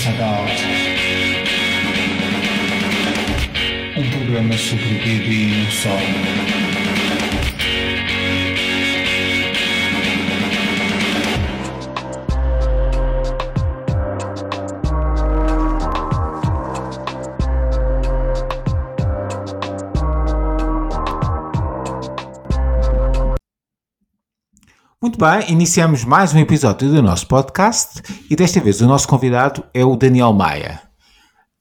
Passagal. Um programa sobre bebê e não só. Bem, iniciamos mais um episódio do nosso podcast e desta vez o nosso convidado é o Daniel Maia.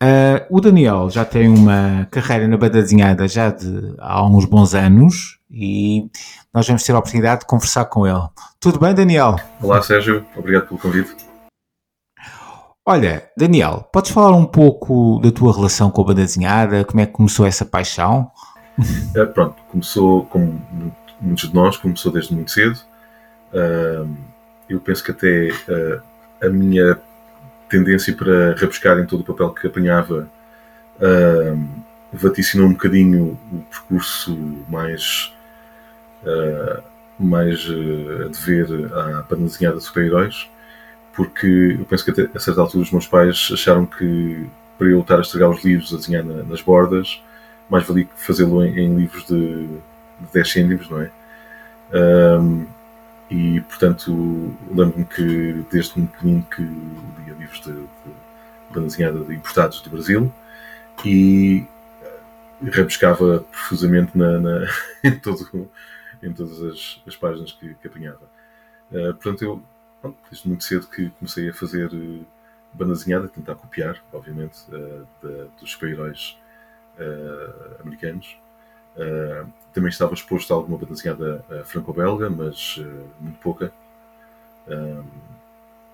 Uh, o Daniel já tem uma carreira na banda desenhada já de há uns bons anos e nós vamos ter a oportunidade de conversar com ele. Tudo bem, Daniel? Olá, Sérgio. Obrigado pelo convite. Olha, Daniel, podes falar um pouco da tua relação com a banda desenhada? Como é que começou essa paixão? É, pronto, começou, como muitos de nós, começou desde muito cedo eu penso que até uh, a minha tendência para rebuscar em todo o papel que apanhava vaticinou um bocadinho o percurso mais, uh, mais a dever à banda desenhada de super-heróis, porque eu penso que até, a certa altura os meus pais acharam que para eu estar a estragar os livros a desenhar na, nas bordas, mais valia fazê-lo em, em, livros de, de 10 cêntimos, não é? Um, e, portanto, lembro-me que desde um pequenino que lia livros de, de de importados do Brasil e eh, rebuscava profusamente na, na, em, todo, em todas as, as páginas que, que apanhava. Uh, portanto, eu, bom, desde muito cedo que comecei a fazer uh, tentar copiar, obviamente, uh, de, dos super-heróis americanos. Uh, também estava exposto a alguma banda desenhada uh, franco-belga, mas uh, muito pouca.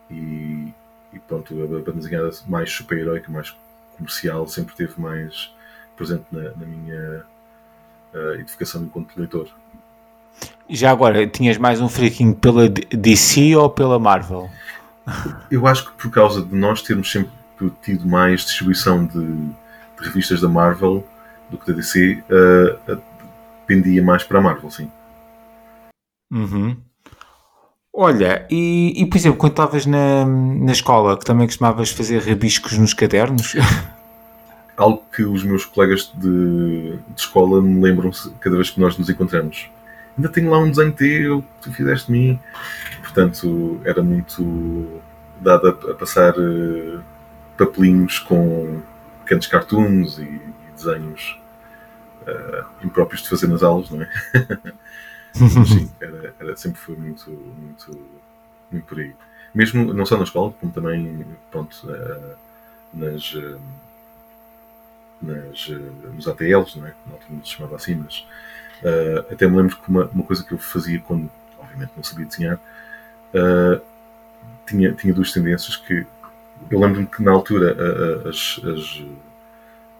e, e, pronto, a banda mais super-heroica, mais comercial, sempre teve mais presente na, na minha edificação enquanto leitor. Já agora, tinhas mais um freaking pela DC ou pela Marvel? Eu acho que por causa de nós termos sempre tido mais distribuição de, de revistas da Marvel, do que da DC, uh, uh, pendia mais para a Marvel, sim. Uhum. Olha, e, e, por exemplo, quando estavas na, na escola, que também costumavas fazer rabiscos nos cadernos? Algo que os meus colegas de, de escola me lembram cada vez que nós nos encontramos. Ainda tenho lá um desenho teu que tu fizeste de mim. Portanto, era muito dado a, a passar uh, papelinhos com pequenos cartoons e desenhos uh, impróprios de fazer nas aulas, não é? Sim, era, era, sempre foi muito, muito, muito por aí. Mesmo não só na escola, como também pronto, uh, nas, uh, nas, nos ATLs, não é? Na altura se chamava assim, mas até me lembro que uma, uma coisa que eu fazia quando, obviamente, não sabia desenhar, tinha, tinha duas tendências que eu lembro-me que na altura as, as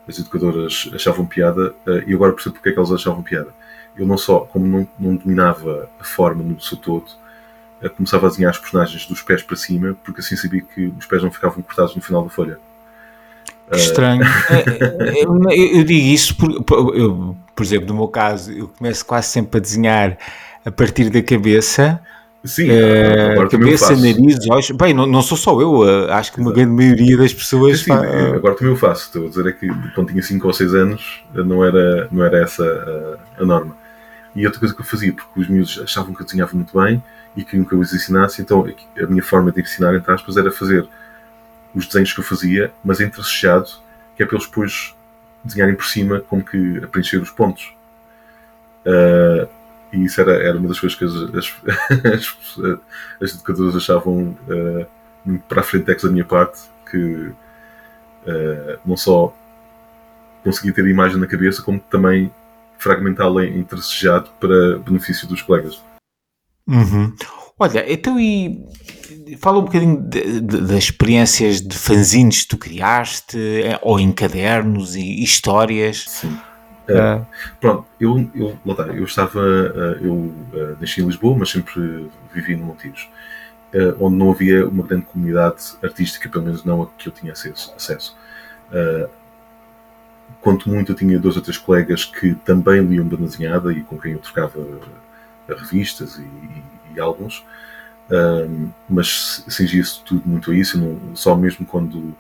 as educadoras achavam piada uh, e agora percebo porque é que elas achavam piada. Eu não só, como não, não dominava a forma no seu todo, uh, começava a desenhar os personagens dos pés para cima, porque assim sabia que os pés não ficavam cortados no final da folha. Que estranho. eu, eu, digo isso por, eu, por exemplo, no meu caso, eu começo quase sempre a desenhar a partir da cabeça Sim, uh, agora cabeça, nariz, olhos. Bem, não, não sou só eu, acho que uma grande maioria das pessoas. Sim, fa... agora também eu faço. Estou a dizer é que quando tinha 5 ou 6 anos não era, não era essa a, a, norma. E outra coisa que eu fazia, porque os miúdos achavam que eu desenhava muito bem e queriam que eu os ensinasse, então a minha forma de ensinar, entre aspas, era fazer os desenhos que eu fazia, mas entrechado, que é para eles depois desenharem por cima, como que a preencher os pontos. Uh, e isso era, era uma das coisas que as, as, as educadoras achavam uh, muito para a frente da minha parte, que uh, não só conseguia ter a imagem na cabeça, como também fragmentá-la em para benefício dos colegas. Uhum. Olha, então e fala um bocadinho de, de, das experiências de fanzines que tu criaste, eh, ou em cadernos e histórias. Sim. Uh, pronto, eu, eu, lá eu estava, uh, eu uh, nasci em Lisboa, mas sempre vivi no Montijo, onde não havia uma grande comunidade artística, pelo menos não a que eu tinha acesso. acesso. quanto muito eu tinha dois ou três colegas que também liam banda desenhada e com quem eu trocava revistas e, e, e álbuns, mas cingia-se tudo muito a isso, não, só mesmo quando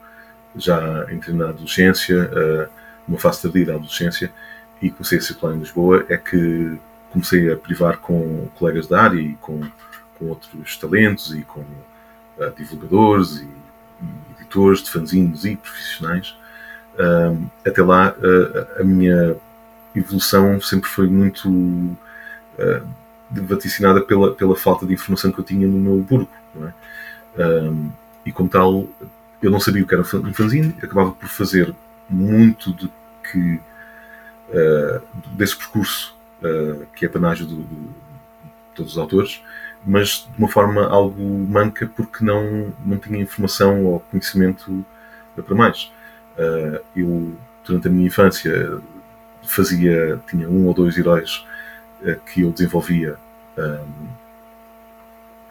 já entrei na adolescência, numa fase tardia da adolescência, e comecei a circular em Lisboa, é que comecei a privar com colegas da área e com, com outros talentos e com uh, divulgadores e, e, editores de fanzines e profissionais. Até lá, uh, a minha evolução sempre foi muito uh, vaticinada pela, pela falta de informação que eu tinha no meu burgo. É? e como tal, eu não sabia o que era um fanzine, acabava por fazer muito de que desse percurso que é panágio de todos os autores, mas de uma forma algo manca porque não, não tinha informação ou conhecimento para mais. Uh, eu, durante a minha infância, fazia, tinha um ou dois heróis que eu desenvolvia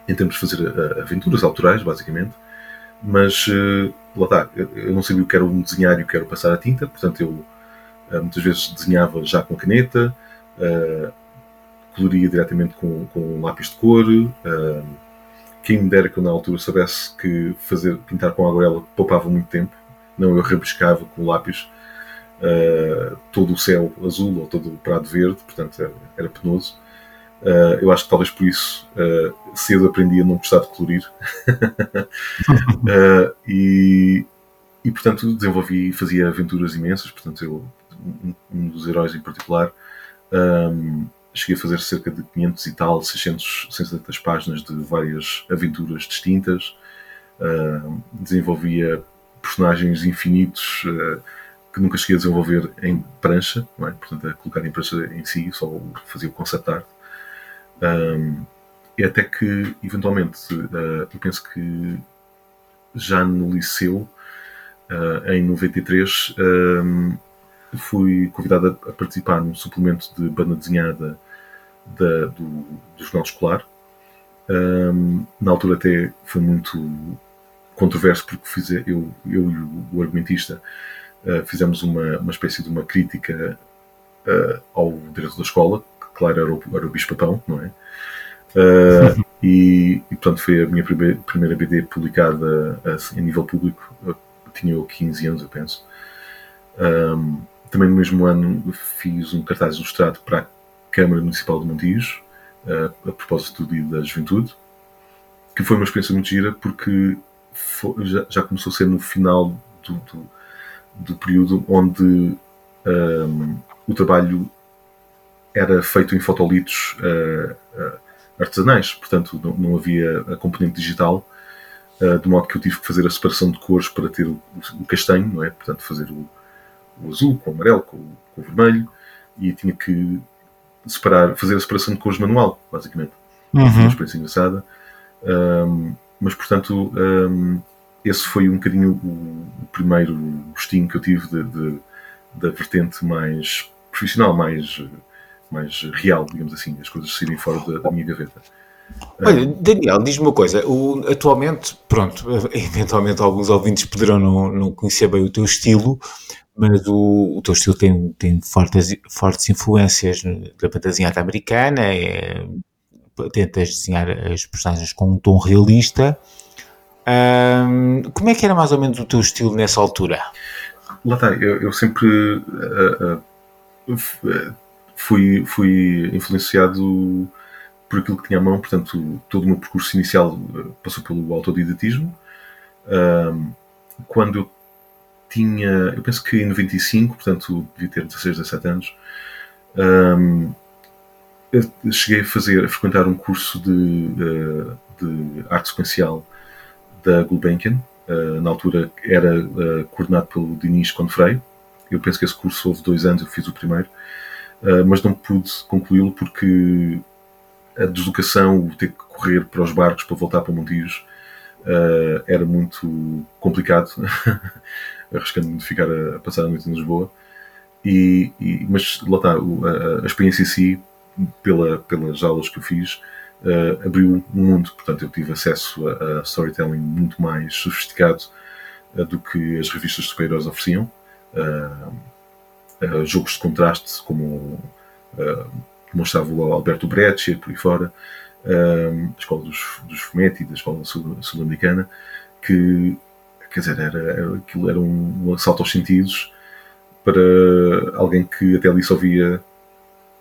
em termos de fazer aventuras autorais, basicamente, mas lá está, eu, não sabia o que era um desenhar e o que era passar a tinta, portanto eu muitas vezes desenhava já com caneta, coloria diretamente com, com um lápis de cor. quem me dera que eu na altura soubesse que fazer pintar com aguarela poupava muito tempo não eu rabiscava com lápis uh, todo o céu azul ou todo o prado verde, portanto era, era penoso. Uh, eu acho que talvez por isso uh, cedo aprendi a não gostar de colorir. e, e portanto desenvolvi, fazia aventuras imensas. Portanto, eu, um, um dos heróis em particular, um, cheguei a fazer cerca de 500 e tal, 600, 600 páginas de várias aventuras distintas. Uh, desenvolvia personagens infinitos uh, que nunca cheguei a desenvolver em prancha, é? portanto, a colocar em prancha em si, só fazia o concept art. Um, e até que, eventualmente, uh, eu penso que já no liceu, uh, em 93, um, fui convidado a, participar num suplemento de banda desenhada da, do, do jornal escolar. Um, na altura até foi muito controverso porque fiz, eu, eu e o, argumentista uh, fizemos uma, uma espécie de uma crítica uh, ao diretor da escola, que claro era o, era o bicho-papão, não é? Uh, e, e, portanto foi a minha primeira, primeira BD publicada assim, a nível público, eu tinha eu 15 anos, eu penso. Um, também no mesmo ano fiz um cartaz ilustrado para a Câmara Municipal de Montijo, a propósito do Dia da Juventude, que foi uma experiência muito gira porque foi, já, já, começou a ser no final do, do, do período onde um, o trabalho era feito em fotolitos uh, uh, artesanais, portanto não, não, havia a componente digital, uh, de modo que eu tive que fazer a separação de cores para ter o, o castanho, não é? Portanto, fazer o, o azul com o amarelo, com, com, o vermelho, e tinha que separar, fazer a separação de cores manual, basicamente. Uhum. Foi uma experiência engraçada. Um, mas portanto um, esse foi um bocadinho o, o primeiro gostinho que eu tive de, de, da vertente mais profissional, mais, mais real, digamos assim, as coisas saírem fora da, da minha gaveta. Olha, Daniel, diz-me uma coisa. O, atualmente, pronto, eventualmente alguns ouvintes poderão não, não conhecer bem o teu estilo, mas o, o teu estilo tem, tem fortes, fortes influências da fantasia americana, é, tentas desenhar as personagens com um tom realista. Um, como é que era mais ou menos o teu estilo nessa altura? Lá está, eu, eu sempre uh, uh, fui, fui influenciado por aquilo que tinha à mão, portanto, todo o meu percurso inicial passou pelo autodidatismo. Quando eu tinha, eu penso que em 95, portanto, devia ter 16, 17 anos, cheguei a fazer, a frequentar um curso de, eh, de arte sequencial da Gulbenkian. Eh, na altura era eh, coordenado pelo Diniz Confrei. Eu penso que esse curso houve dois anos, eu fiz o primeiro, mas não pude concluí-lo porque a deslocação, o ter que correr para os barcos para voltar para Montijo, era muito complicado, arriscando-me de ficar a, passar a noite em Lisboa. E, e, mas lá está, a, a experiência em si pela, pelas aulas que eu fiz, uh, abriu um mundo. Portanto, eu tive acesso a, a storytelling muito mais sofisticado uh, do que as revistas de super-heróis ofereciam. Uh, jogos de contraste, como mostrava o Alberto Breccia, por aí fora, a escola dos, dos Fumetti, da escola sul-americana, que quer dizer, era, era, aquilo era um, um assalto aos sentidos para alguém que até ali só via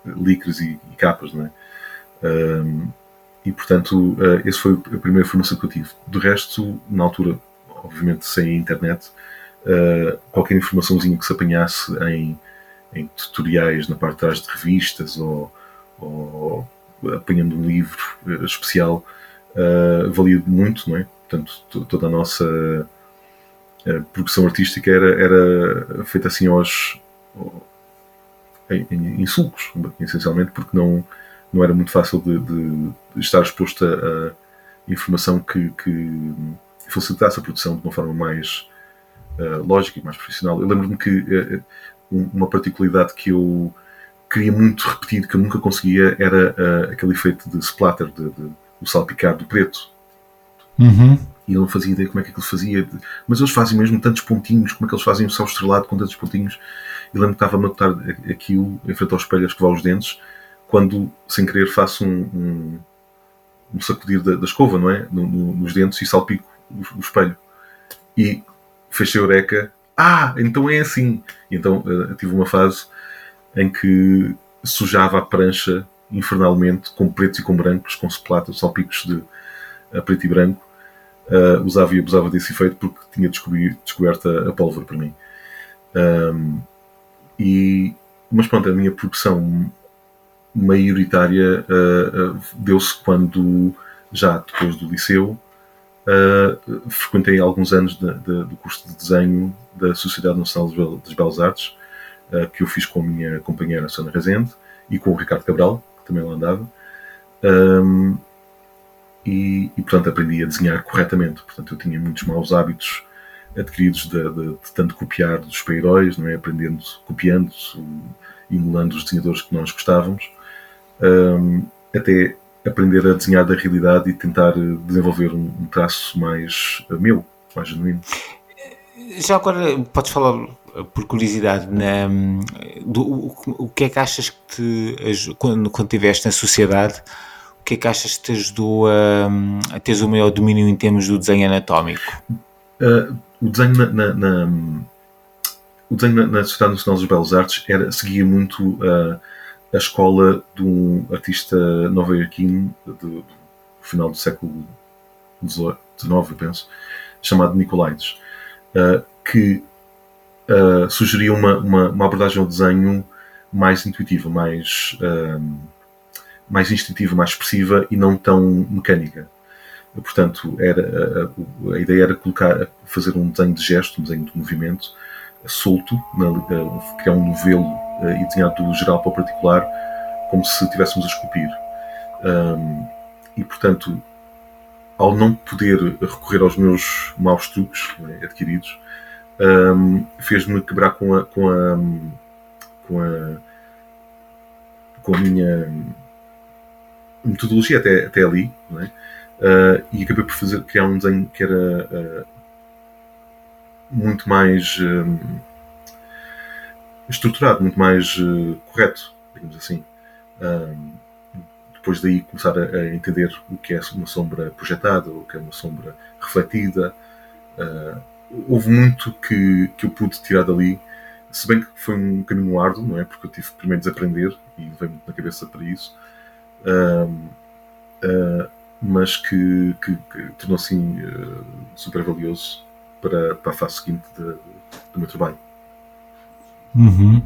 licras e, e capas, não é? Um, e portanto, uh, esse foi a primeira formação que eu tive. Do resto, na altura, obviamente sem internet, uh, qualquer informaçãozinha que se apanhasse em, em tutoriais na parte de trás de revistas ou, ou apanhando um livro uh, especial, valia muito, não é? Portanto, toda a nossa produção artística era, era feita assim aos, em, em, sulcos, essencialmente, porque não, não era muito fácil de, de, estar exposto a, informação que, que, facilitasse a produção de uma forma mais uh, lógica e mais profissional. Eu lembro-me que uh, uma particularidade que eu queria muito repetir, que eu nunca conseguia, era uh, aquele efeito de splatter, de, de, o salpicar do preto. Uhum. E eu não fazia ideia como é que aquilo fazia. Mas eles fazem mesmo tantos pontinhos, como é que eles fazem o céu estrelado com tantos pontinhos. E lembro que estava a notar aquilo em frente ao espelho a escovar os dentes, quando, sem querer, faço um, um, um sacudir da, da, escova, não é? No, no, nos dentes e salpico o, o, espelho. E fechei a eureka. Ah, então é assim. E então uh, tive uma fase em que sujava a prancha infernalmente com pretos e com brancos, com splatters, salpicos de preto e branco. Uh, usava e abusava desse efeito porque tinha descoberto a, a pólvora para mim. Um, e, mas pronto, a minha produção maioritária uh, uh, deu-se quando, já depois do liceu, frequentei alguns anos de, de, do curso de desenho da Sociedade Nacional das Belas Artes, que eu fiz com a minha companheira Sônia Rezende e com o Ricardo Cabral, que também lá andava. Um, e, e, portanto, aprendi a desenhar corretamente. Portanto, eu tinha muitos maus hábitos adquiridos de, de, de tanto copiar dos super-heróis, não é? aprendendo, copiando, emulando os desenhadores que nós gostávamos, um, até aprender a desenhar da realidade e tentar desenvolver um, um traço mais uh, meu, mais genuíno. Já agora podes falar por curiosidade na, do, o, o, que é que achas que te, quando, quando estiveste na sociedade o que é que achas que te ajudou a, a teres o maior domínio em termos do desenho anatómico? Uh, o desenho na, na, na, o desenho na, na Sociedade Nacional das Belas Artes era, seguia muito uh, a escola de um artista nova-iorquino do, final do século XIX, eu penso, chamado Nicolaides, uh, que uh, sugeria uma, uma, uma, abordagem ao desenho mais intuitiva, mais, mais instintiva, mais expressiva e não tão mecânica. Portanto, era, a, a, ideia era colocar, fazer um desenho de gesto, um desenho de movimento solto, na, criar um novelo eh, e desenhar do geral para o particular, como se estivéssemos a esculpir. Um, e, portanto, ao não poder recorrer aos meus maus truques né, adquiridos, um, fez-me quebrar com a, com a, com a, com a minha metodologia até, até ali, é? uh, e acabei por fazer, criar um desenho que era uh, muito mais um, estruturado, muito mais uh, correto, digamos assim. Um, depois daí começar a, a, entender o que é uma sombra projetada, o que é uma sombra refletida. Houve muito que, que eu pude tirar dali, se bem que foi um caminho árduo, não é? Porque eu tive primeiro de desaprender e veio muito na cabeça para isso. Um, uh, mas que, que, que tornou-se uh, super valioso para, para a fase seguinte de, do meu trabalho. Uhum.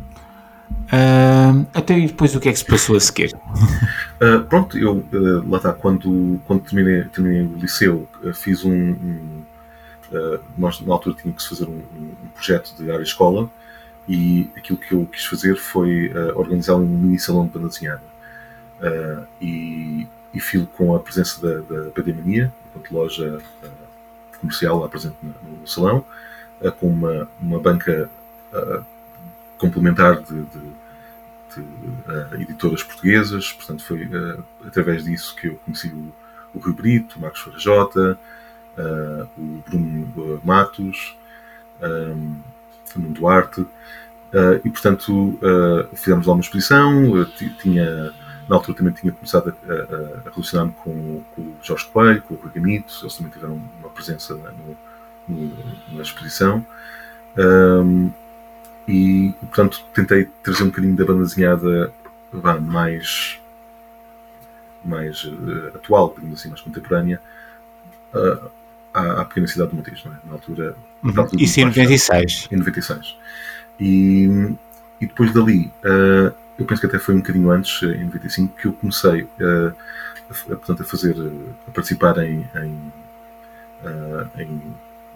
Uh, até depois o que é que se passou a seguir? Uh, pronto, eu uh, lá está, quando, quando terminei, terminei o liceu, fiz um. um nós na altura tínhamos que fazer um, um, projeto de área escola e aquilo que eu quis fazer foi organizar um mini salão de banda desenhada. e e filo com a presença da, da Pandemania, enquanto loja uh, comercial lá presente no, no salão, uh, com uma, uma banca uh, complementar de, de, de editoras portuguesas. Portanto, foi através disso que eu conheci o, o Rui Brito, o Marcos Farajota, o Bruno Matos, um, Nuno Duarte. e, portanto, fizemos lá uma exposição, tinha na altura também tinha começado a, a, a relacionar-me com, com, o Jorge Coelho, com o Rui Gamito, eles também tiveram uma presença né, no, na exposição. Um, e, portanto, tentei trazer um bocadinho da banda mais, mais uh, atual, digamos assim, mais contemporânea, uh, à, à, pequena cidade de Montijo, não é? na altura. Uhum. Isso em 96. Em 96. E, e depois dali, uh, eu penso que até foi um bocadinho antes, em 95, que eu comecei uh, a, portanto, a fazer, a participar em, em, uh, em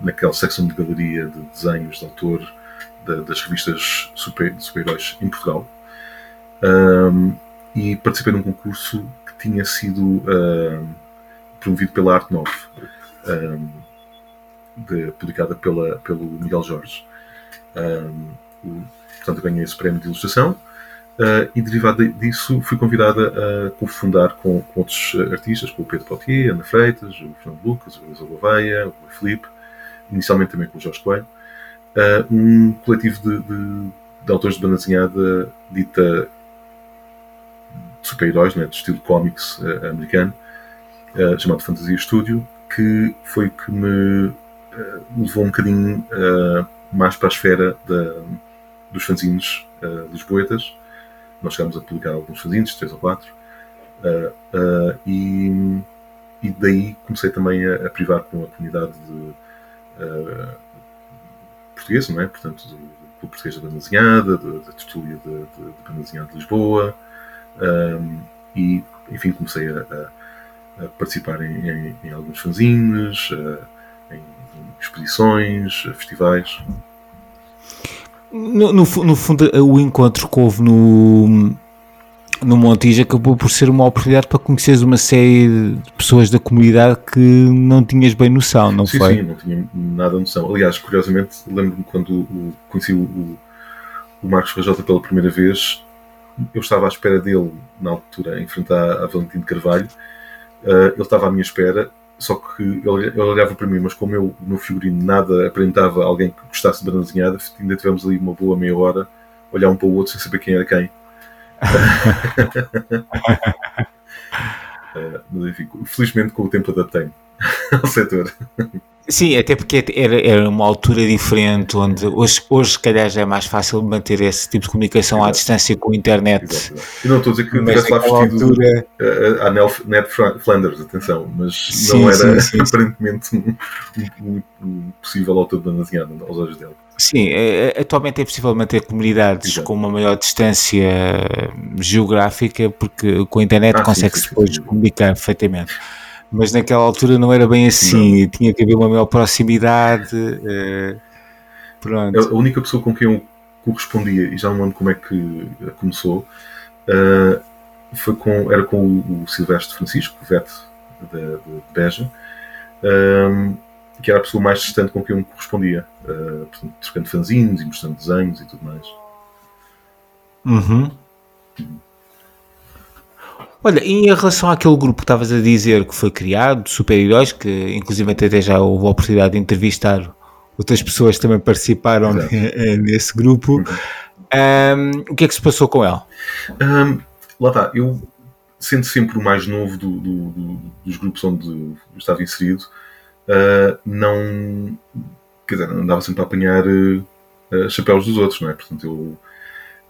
naquela secção de galeria de desenhos de autor das revistas super, de super-heróis em Portugal. Um, e participei num concurso que tinha sido promovido pela Arte Nove, um, de, publicada pela, pelo Miguel Jorge. Um, o, portanto, ganhei esse prémio de ilustração. Uh, e derivado disso fui convidada a cofundar com, com outros artistas, com o Pedro Potier, Ana Freitas, o Fernando Lucas, o Luís Gouveia, o Filipe, inicialmente também com o Jorge Coelho, uh, um coletivo de, de, de, autores de banda desenhada dita de super-heróis, né, de estilo cómics uh, americano, chamado Fantasia Studio, que foi que me levou um bocadinho mais para a esfera da, dos fanzines uh, lisboetas. Nós chegámos a publicar alguns fanzines, três ou quatro, uh, uh, e, e daí comecei também a, a privar com a comunidade de, uh, portuguesa, não é? Portanto, do, do Português da Banda Desenhada, da Tertúlia de, de, de Banda Desenhada de Lisboa, um, e enfim comecei a, a, a participar em, em, em, alguns fanzines, em, em exposições, festivais. No, no, no, fundo, o encontro que houve no, no Montijo acabou por ser uma oportunidade para conheceres uma série de pessoas da comunidade que não tinhas bem noção, não sim, foi? Sim, não tinha nada noção. Aliás, curiosamente, lembro-me quando conheci o, o Marcos Rajota pela primeira vez, eu estava à espera dele, na altura, em frente à, à Valentim de Carvalho. Uh, ele estava à minha espera só que ele, ele olhava para mim, mas como eu, no figurino nada aparentava alguém que gostasse de banda desenhada, ainda tivemos ali uma boa meia hora olhar um para o outro sem saber quem era quem. uh, mas enfim, felizmente com o tempo adaptei-me ao setor. Sim, até porque era, era uma altura diferente, onde hoje, hoje, se calhar, já é mais fácil manter esse tipo de comunicação à distância com a internet. Exato. E não estou a dizer que estivesse lá vestido altura... a, a Ned Flanders, atenção, mas sim, não era sim, sim, aparentemente um, um, um, possível autor desenhada aos olhos dele. Sim, é, é, atualmente é possível manter comunidades Exato. com uma maior distância geográfica, porque com a internet ah, consegue-se depois comunicar perfeitamente mas naquela altura não era bem assim, não. tinha que haver uma maior proximidade. Uh, pronto. A única pessoa com quem eu correspondia, e já não lembro como é que começou, uh, foi com, era com o, o Silvestre Francisco, o VET de, de Beja, um, ehm, que era a pessoa mais distante com quem eu me correspondia, uh, portanto, trocando fanzines e mostrando desenhos e tudo mais. Uhum. Uhum. Olha, em relação àquele grupo que estavas a dizer que foi criado, de super-heróis, que inclusive até já houve a oportunidade de entrevistar outras pessoas que também participaram nesse grupo, um, o que é que se passou com ela? Um, lá está, eu sendo sempre o mais novo do, do, do, dos grupos onde estava inserido, uh, não. Quer dizer, andava sempre a apanhar uh, chapéus dos outros, não é? Portanto, eu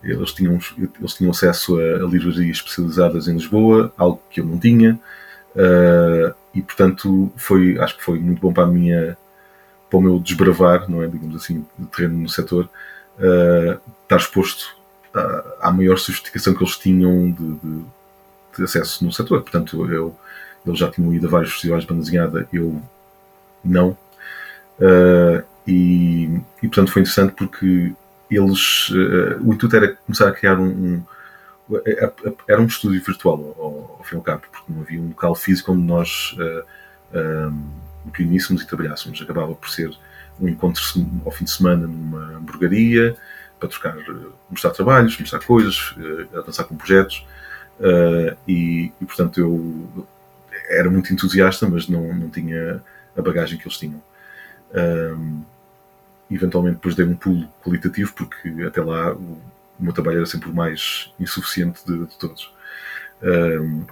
eles tinham, eles tinham acesso a, a livrarias especializadas em Lisboa, algo que eu não tinha, uh, e portanto foi, acho que foi muito bom para a minha, para o meu desbravar, não é, digamos assim, de terreno no setor, uh, estar exposto à, à, maior sofisticação que eles tinham de, de, de acesso no setor. Portanto, eu, eles já tinham ido a vários festivais de banda eu não. Uh, e, e portanto foi interessante porque eles, uh, o intuito era começar a criar um, um era um estúdio virtual ao, ao fim e ao cabo, porque não havia um local físico onde nós uh, eh, um, reuníssemos e trabalhássemos. Acabava por ser um encontro ao fim de semana numa hamburgueria para trocar, mostrar trabalhos, mostrar coisas, uh, avançar com projetos. Uh, e, e, portanto, eu era muito entusiasta, mas não, não tinha a bagagem que eles tinham. Um, eventualmente depois dei um pulo qualitativo, porque até lá o, o meu trabalho era sempre o mais insuficiente de, de todos. Um,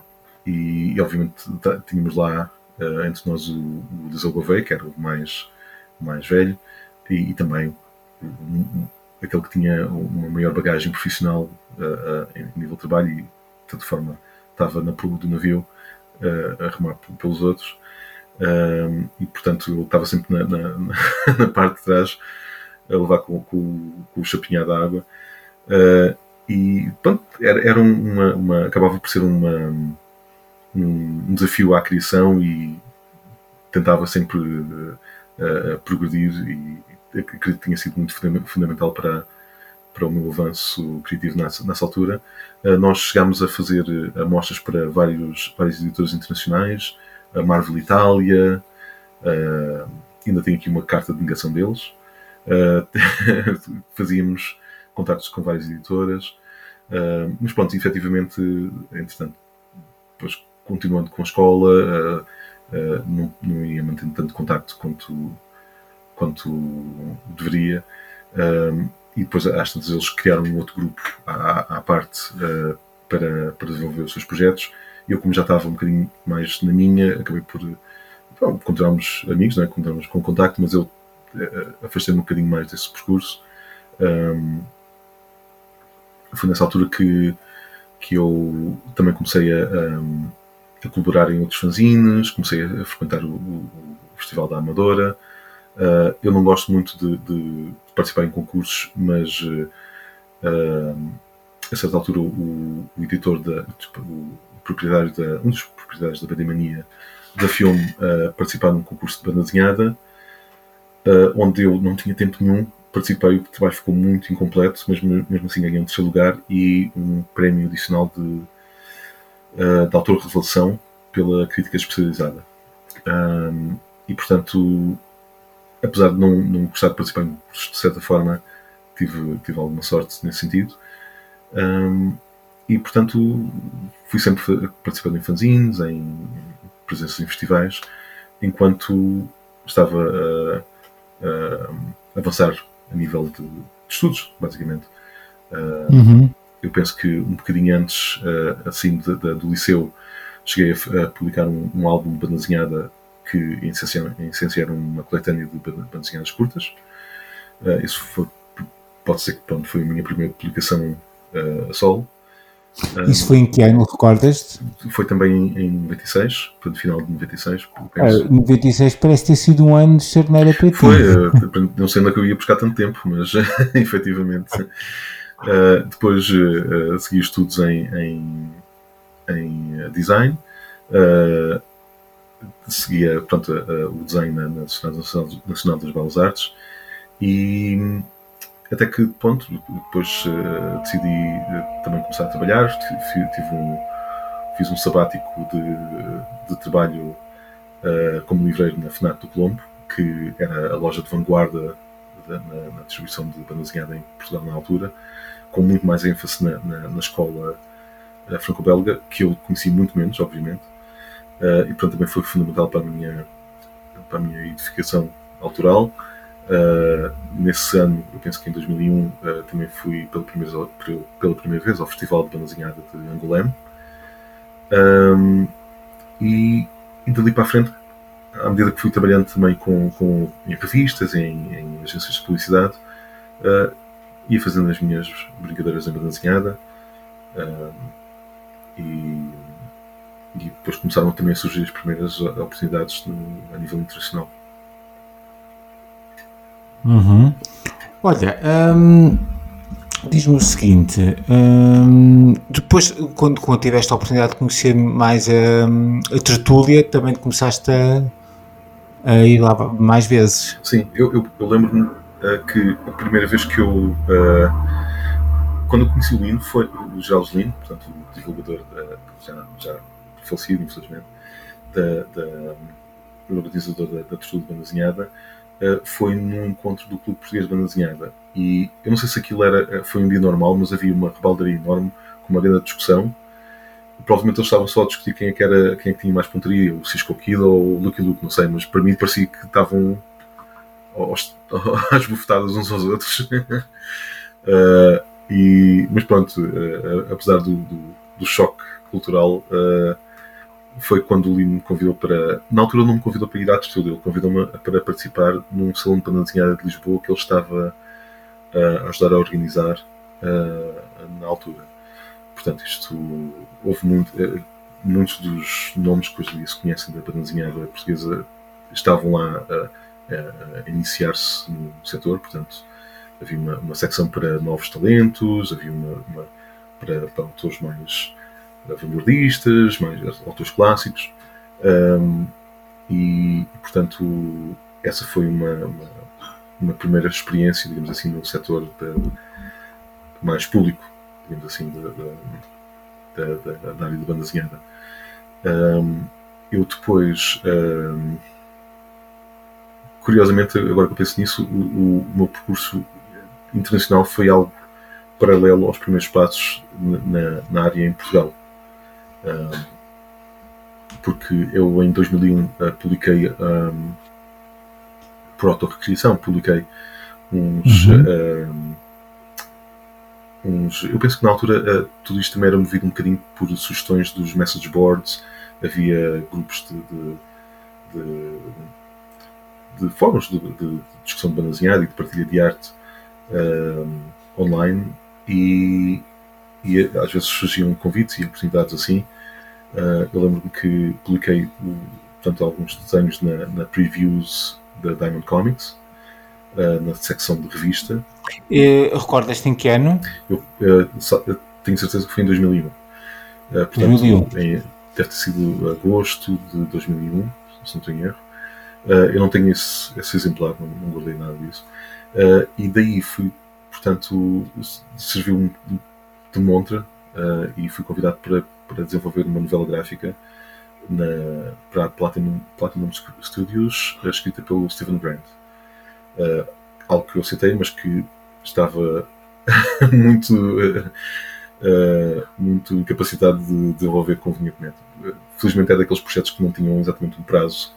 e, e, obviamente tínhamos lá uh, entre nós o, o que era o mais mais velho e, e também um, aquele que tinha uma maior bagagem profissional uh, uh, em nível de trabalho e, de toda forma, estava na proa do navio a remar pelos outros. E, portanto, eu estava sempre na, na, na, parte de trás a levar com, com, com o chapinhar da água. e, pronto, era, era uma, uma, acabava por ser uma, um desafio à criação e tentava sempre progredir e acredito que tinha sido muito fundamental para, para o meu avanço criativo nessa, nessa altura. Uh, nós chegámos a fazer uh, amostras para vários, vários editores internacionais, a Marvel Itália, uh, ainda tenho aqui uma carta de negação deles. fazíamos contactos com várias editoras, mas pronto, efetivamente, entretanto, depois continuando com a escola, não, não ia mantendo tanto contacto quanto quanto deveria. E depois, às tantas, eles criaram um outro grupo à, à parte uh, para, para desenvolver os seus projetos. Eu, como já estava um bocadinho mais na minha, acabei por. Bom, amigos, né? continuámos com contacto, mas eu uh, afastei-me um bocadinho mais desse percurso. Um, foi nessa altura que, que eu também comecei a, a, colaborar em outros fanzines, comecei a frequentar o, o Festival da Amadora, Uh, eu não gosto muito de, de, participar em concursos, mas uh, a certa altura o, o editor, da, tipo, o proprietário da, um dos proprietários da Bandemania da filme uh, participar num concurso de banda desenhada, uh, onde eu não tinha tempo nenhum, participei, o trabalho ficou muito incompleto, mas mesmo assim ganhei um terceiro lugar e um prémio adicional de, uh, de autor revelação pela crítica especializada. E portanto apesar de não, não gostar de participar em cursos, de certa forma, tive, tive alguma sorte nesse sentido. Um, e, portanto, fui sempre participando em fanzines, em presenças em festivais, enquanto estava a, a avançar a nível de, de estudos, basicamente. Uh, uhum. Eu penso que um bocadinho antes, uh, assim, de, de, do liceu, cheguei a, a publicar um, um, álbum de banda desenhada que em essência era uma coletânea de bandezinhas curtas. Uh, isso foi, pode ser que pronto, foi a minha primeira publicação uh, a solo. Uh, isso foi em que ano, recordas-te? Foi também em 96, no final de 96. Ah, 96 parece ter sido um ano de charneira para ti. Foi, não sei onde é que eu ia buscar tanto tempo, mas efetivamente. depois segui estudos em, em, em design seguia portanto, o desenho na, na Sociedade Nacional das Belas Artes e até que ponto depois uh, decidi uh, também começar a trabalhar tive um, fiz um sabático de, de trabalho uh, como livreiro na FNAC do Colombo que era a loja de vanguarda na, na, distribuição de banda em Portugal na altura com muito mais ênfase na, na, na escola franco-belga que eu conheci muito menos obviamente e portanto também foi fundamental para a minha, para a minha edificação autoral. Uh, nesse ano, eu penso que em 2001, uh, eh, também fui pela primeira, pela primeira vez ao Festival de Banda Desenhada de Angolém. Um, e, e dali para a frente, à medida que fui trabalhando também com, com, em revistas, em, em agências de publicidade, uh, ia fazendo as minhas brincadeiras em banda desenhada. e e depois começaram também a surgir as primeiras oportunidades no, a nível internacional. Uhum. Olha, hum, diz-me o seguinte: hum, depois, quando, quando tiveste a oportunidade de conhecer mais a, a tertúlia, também começaste a, a, ir lá mais vezes. Sim, eu, eu, eu lembro-me uh, que a primeira vez que eu. Uh, quando eu conheci o Lino, foi o Geraldo Lino, portanto, o divulgador, uh, já, já falecido, infelizmente, da, da, do organizador da, da de Banda Desenhada, uh, foi num encontro do Clube Português de Banda Desenhada. E eu não sei se aquilo era, eh, foi um dia normal, mas havia uma rebaldaria enorme, com uma grande discussão. Provavelmente eles estavam só a discutir quem é que, era, quem é que tinha mais pontaria, o Cisco Kid ou o Lucky Luke, não sei, mas para mim parecia que estavam às bufetadas uns aos outros. uh, e, mas pronto, uh, apesar do, do, do choque cultural, uh, foi quando o Lino me convidou para. Na altura, não me convidou para ir à estúdio, ele convidou-me para participar num salão de banda desenhada de Lisboa que ele estava a ajudar a organizar uh, na altura. Portanto, isto houve muito, uh, muitos dos nomes que hoje em se conhecem da banda desenhada portuguesa estavam lá a, a, a iniciar-se no setor, portanto, havia uma, uma, secção para novos talentos, havia uma, uma para, para, autores mais vanguardistas, mais autores clássicos, um, e, portanto, essa foi uma, uma, uma, primeira experiência, digamos assim, no setor de, mais público, digamos assim, da, da área de banda desenhada. Um, eu depois, um, curiosamente, agora que eu penso nisso, o, o, meu percurso internacional foi algo paralelo aos primeiros passos na, na área em Portugal. Um, porque eu em 2001 uh, publiquei um, por autorrecriação, publiquei uns, uhum. uns, eu penso que na altura uh, tudo isto também era movido um bocadinho por sugestões dos message boards havia grupos de, de, de, de fóruns de, de, discussão de banda desenhada e de partilha de arte um, online e, e, às vezes surgiam convites e oportunidades assim. Uh, eu lembro-me que publiquei portanto, alguns desenhos na, na previews da Diamond Comics, uh, na secção de revista. Recordas-te em que ano? Eu, eu, eu, tenho certeza que foi em 2001. Uh, portanto, 2001. Em, deve ter sido agosto de 2001, se não tenho erro. Uh, eu não tenho esse, esse exemplar, não, não, guardei nada disso. Uh, e daí fui, portanto, serviu-me de montra uh, e fui convidado para, para desenvolver uma novela gráfica na, para a Platinum, Platinum Studios, escrita pelo Stephen Grant. algo que eu aceitei, mas que estava muito uh, muito incapacitado de desenvolver convenientemente. Felizmente é daqueles projetos que não tinham exatamente um prazo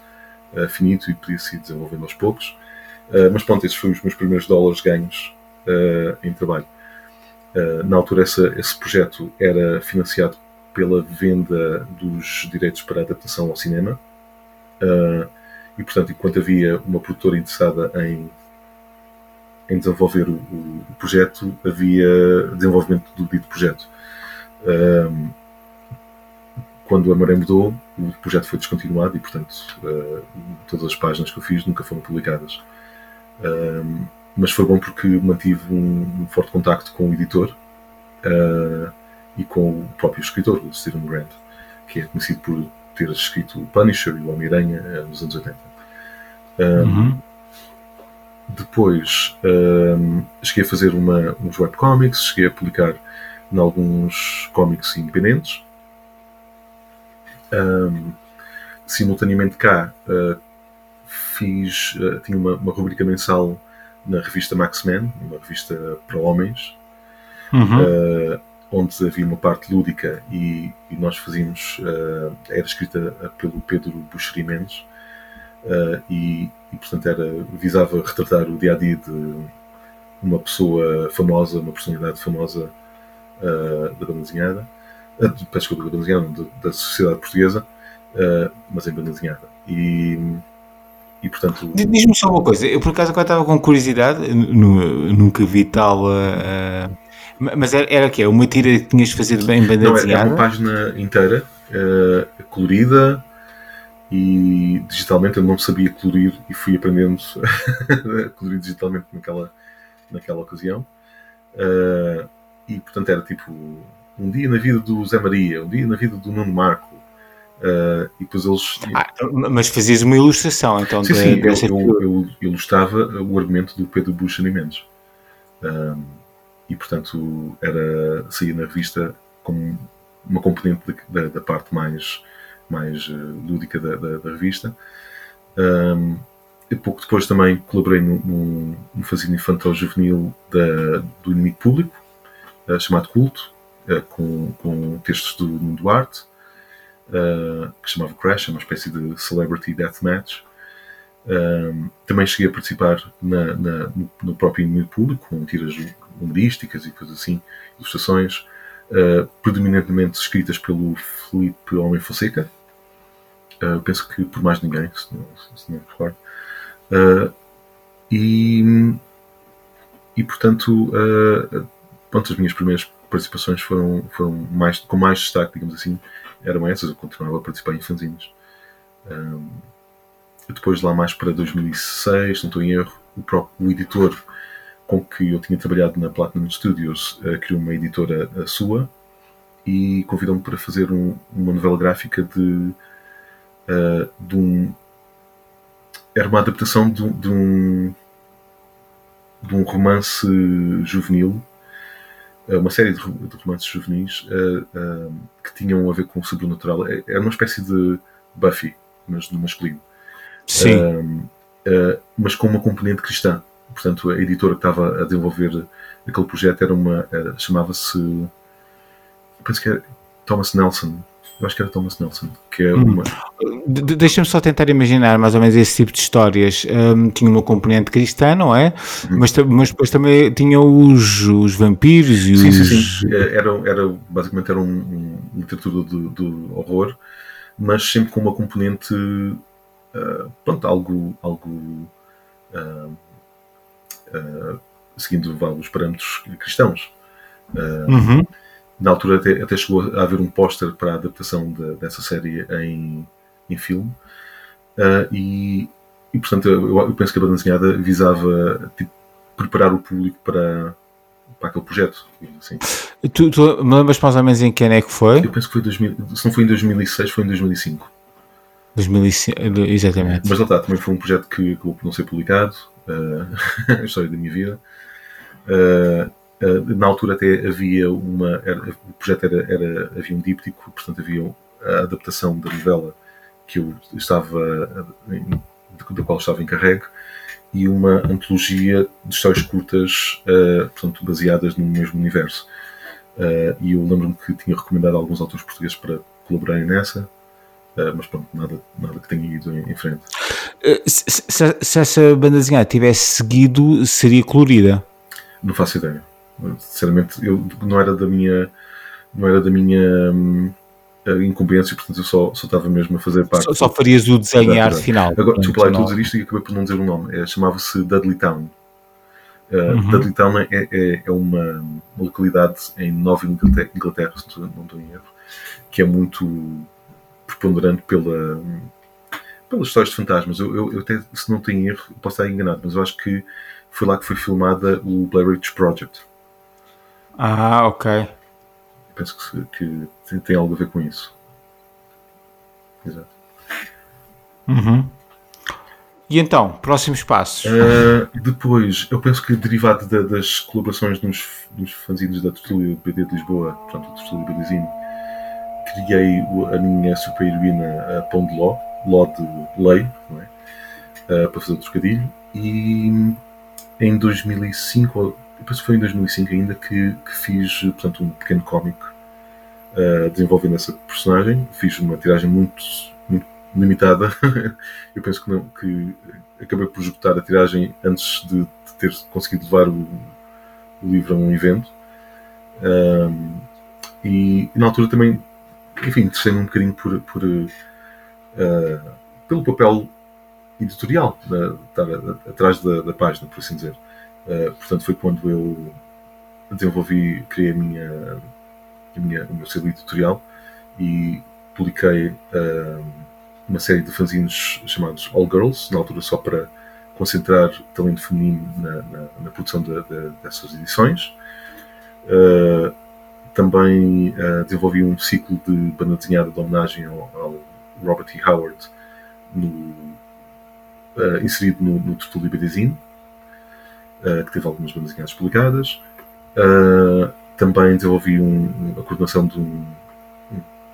uh, finito e podia-se desenvolvendo aos poucos. Uh, mas pronto, esses foram os meus primeiros dólares ganhos em trabalho. Na altura, essa, esse projeto era financiado pela venda dos direitos para adaptação ao cinema. e, portanto, enquanto havia uma produtora interessada em em desenvolver o, o, projeto, havia desenvolvimento do dito projeto. Um, quando a maré mudou, o projeto foi descontinuado e, portanto, uh, todas as páginas que eu fiz nunca foram publicadas. Um, mas foi bom porque mantive um, um forte contacto com o editor uh, e com o próprio escritor, o Stephen Grant, que é conhecido por ter escrito o Punisher e o Homem-Aranha uh, nos anos 80. Uhum. Depois um, cheguei a fazer uma, uns webcomics, cheguei a publicar em alguns cómics independentes. Um, simultaneamente cá uh, fiz, uh, tinha uma, uma rubrica mensal na revista Max Man, uma revista para homens, uhum. uh, onde havia uma parte lúdica e, e nós fazíamos, era escrita pelo Pedro Buxeri Mendes, e e portanto era, visava retratar o dia a dia de uma pessoa famosa, uma personalidade famosa uh, da banda desenhada, uh, desculpa, da banda desenhada, da, da sociedade portuguesa, uh, mas em banda desenhada. E, e portanto. Diz-me só uma coisa, eu por acaso agora estava com curiosidade, nunca vi tal. Uh, mas era, era o quê? Uma tira que tinhas de fazer bem em banda Não, desenhada? Era uma página inteira, colorida, e digitalmente eu não sabia colorir e fui aprendendo a colorir digitalmente naquela, naquela ocasião. Uh, e portanto era tipo um dia na vida do Zé Maria, um dia na vida do Nuno Marco. Uh, e depois eles. Ah, mas fazias uma ilustração então sim, de, sim, eu, eu, eu, ilustrava o argumento do Pedro Buxa Mendes. Uh, e portanto era saía na revista como uma componente da, da parte mais mais uh, lúdica da, da, da revista. Um, e pouco depois também colaborei num, num fanzine infantil juvenil da, do inimigo público, uh, chamado Culto, com, com textos do Nuno Duarte, que se chamava Crash, é uma espécie de Celebrity Deathmatch. Um, também cheguei a participar na, na, no, no, próprio inimigo público, com tiras humorísticas e coisas assim, ilustrações, predominantemente escritas pelo Felipe Homem Fonseca, Uh, penso que por mais ninguém, se não, se não me recordo. Uh, e, e portanto, uh, pronto, as minhas primeiras participações foram, foram mais, com mais destaque, digamos assim, eram essas. Eu continuava a participar em fanzines. Um, depois, lá mais para 2006, não estou em erro, o próprio editor com que eu tinha trabalhado na Platinum Studios uh, criou uma editora sua e convidou-me para fazer um, uma novela gráfica de, uh, de um. Era uma adaptação de, de, um. de um romance juvenil, uma série de, de romances juvenis que tinham a ver com o sobrenatural. É, era uma espécie de Buffy, mas no masculino. Sim. mas com uma componente cristã portanto, a editora que estava a desenvolver aquele projeto era uma. chamava-se. Penso que era Thomas Nelson. Eu acho que era Thomas Nelson. Que é uma... De Deixa-me só tentar imaginar mais ou menos esse tipo de histórias. Um, tinha uma componente cristã, não é? Hum. Mas, mas depois também tinha os, os vampiros e sim, os. Sim, sim, é, Era, era, basicamente era um, um literatura do, do horror, mas sempre com uma componente. Uh, pronto, algo. algo uh, uh, seguindo os parâmetros cristãos. Uh, uhum. Na altura até, até, chegou a haver um póster para a adaptação de, dessa série em, em filme. Uh, e, e, portanto, eu, eu, penso que a banda desenhada visava tipo, preparar o público para, para aquele projeto. Assim. Tu, tu me lembras mais ou menos em que ano é que foi? Eu penso que foi 2000, se não foi em 2006, foi em 2005. 2005, exatamente. Mas lá está, também foi um projeto que acabou por não ser publicado. Uh, a história da minha vida. Uh, uh, na altura até havia uma. Era, o projeto era, era. havia um díptico, portanto havia a adaptação da novela que eu estava. da qual estava encarregue e uma antologia de histórias curtas, portanto, baseadas no mesmo universo. e eu lembro-me que tinha recomendado a alguns autores portugueses para colaborarem nessa. Uh, mas pronto, nada, nada que tenha ido em, em frente. Uh, se, se, se, essa banda desenhada tivesse seguido, seria colorida? Não faço ideia. Sinceramente, eu, não era da minha. Não era da minha. Hum, incumbência, portanto eu só, só estava mesmo a fazer parte. Só, só farias o desenho e arte final. Agora, desculpa lá, estou a dizer isto e acabei por não dizer o nome. É, Chamava-se Dudley Town. Uh, uhum. Dudley Town é, é, é uma, uma, localidade em Nova Inglaterra, Inglaterra se não estou em erro, que é muito preponderante pela, pelas histórias de fantasmas. Eu, eu, eu, até, se não tenho erro, posso estar enganado, mas eu acho que foi lá que foi filmada o Blair Witch Project. Ah, ok. Penso que, que tem algo a ver com isso. Exato. Uhum. E então, próximos passos? Uh, depois, eu penso que derivado da, das colaborações nos, nos fanzines da Tertúlia BD de Lisboa, portanto, a Tertúlia BDzinho, criei a minha super-heroína a Pão de Ló, Ló de Lei, é? uh, para fazer o trocadilho. E em 2005, penso que foi em 2005 ainda, que, que fiz portanto, um pequeno cómic uh, desenvolvendo essa personagem. Fiz uma tiragem muito, muito limitada. Eu penso que, não, que acabei por esgotar a tiragem antes de, de ter conseguido levar o, o, livro a um evento. Um, e na altura também enfim, interessei-me um bocadinho por, por uh, pelo papel editorial, da, estar atrás da, da, página, por assim dizer. Uh, portanto, foi quando eu desenvolvi, criei a minha, a minha, o meu selo editorial e publiquei uh, uma série de fanzines chamados All Girls, na altura só para concentrar talento feminino na, na, na produção de, de, dessas edições. Uh, também uh, desenvolvi um ciclo de banda desenhada de homenagem ao, ao Robert E. Howard, no, inserido no, no Tertulio BDzine, uh, que teve algumas bandas desenhadas publicadas. também desenvolvi um, a coordenação de um,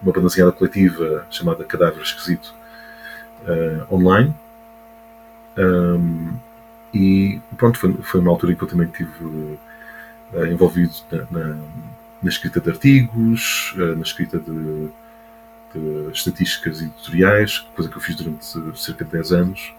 uma banda desenhada coletiva chamada Cadáver Esquisito online. Um, e pronto, foi, foi uma altura em que eu também estive envolvido na, na na escrita de artigos, eh, na escrita de, de estatísticas editoriais, coisa que eu fiz durante cerca de 10 anos.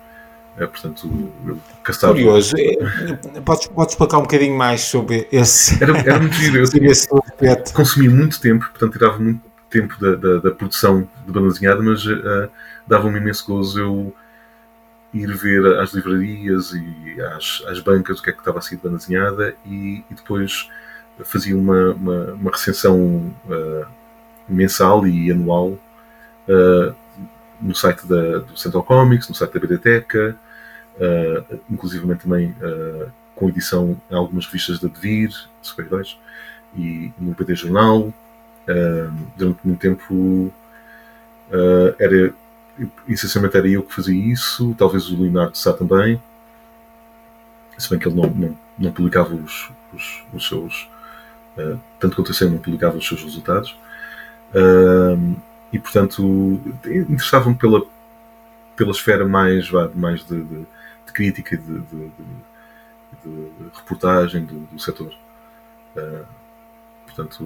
É, portanto, eu castava. Curioso. É, podes, podes explicar um bocadinho mais sobre esse. Era, era muito giro. Eu tinha, consumia muito tempo, portanto, tirava muito, tempo da, da, da, produção de banda desenhada, mas uh, dava-me imenso gozo eu ir ver às livrarias e às, às bancas o que é que estava a sair de banda desenhada e, e depois fazia uma, uma, uma recensão uh, mensal e anual uh, no site da, do Central Comics, no site da Biblioteca, uh, inclusive também com edição em algumas revistas da Devir, super-heróis, e no BD Jornal. durante muito tempo era essencialmente era eu que fazia isso, talvez o Leonardo Sá também, se bem que ele não, não, não publicava os, os, os seus, uh, tanto quanto eu sei, não publicava os seus resultados. Uh, e portanto, interessava-me pela, pela esfera mais, mais de, de, de crítica, de, de reportagem do, do setor. Uh, portanto,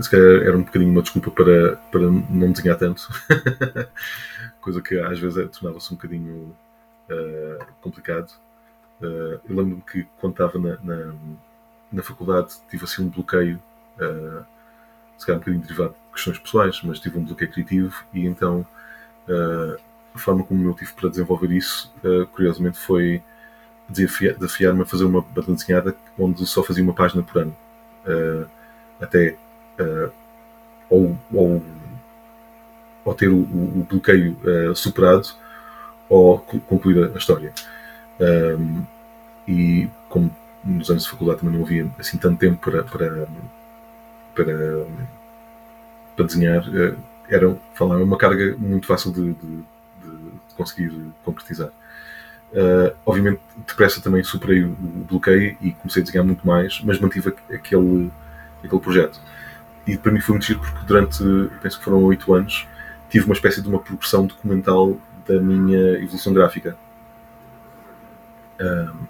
se calhar era um bocadinho uma desculpa para, para não desenhar tanto, coisa que às vezes é, tornava-se um bocadinho uh, complicado. Uh, eu lembro-me que quando estava na, na, na, faculdade tive assim um bloqueio, uh, se calhar um bocadinho derivado de questões pessoais, mas tive um bloqueio criativo e então a forma como eu tive para desenvolver isso, curiosamente, foi desafiar-me a fazer uma banda desenhada onde só fazia uma página por ano. até uh, ou, ou, ou, ter o, o bloqueio uh, superado ou concluir a, história. Um, e como nos anos de faculdade também não havia assim tanto tempo para, para, para, para desenhar, uh, era falar, uma carga muito fácil de, de, de conseguir concretizar. Uh, obviamente, depressa também superei o bloqueio e comecei a desenhar muito mais, mas mantive aquele, aquele projeto e para mim foi muito giro porque durante, penso que foram oito anos, tive uma espécie de uma progressão documental da minha evolução gráfica. Um,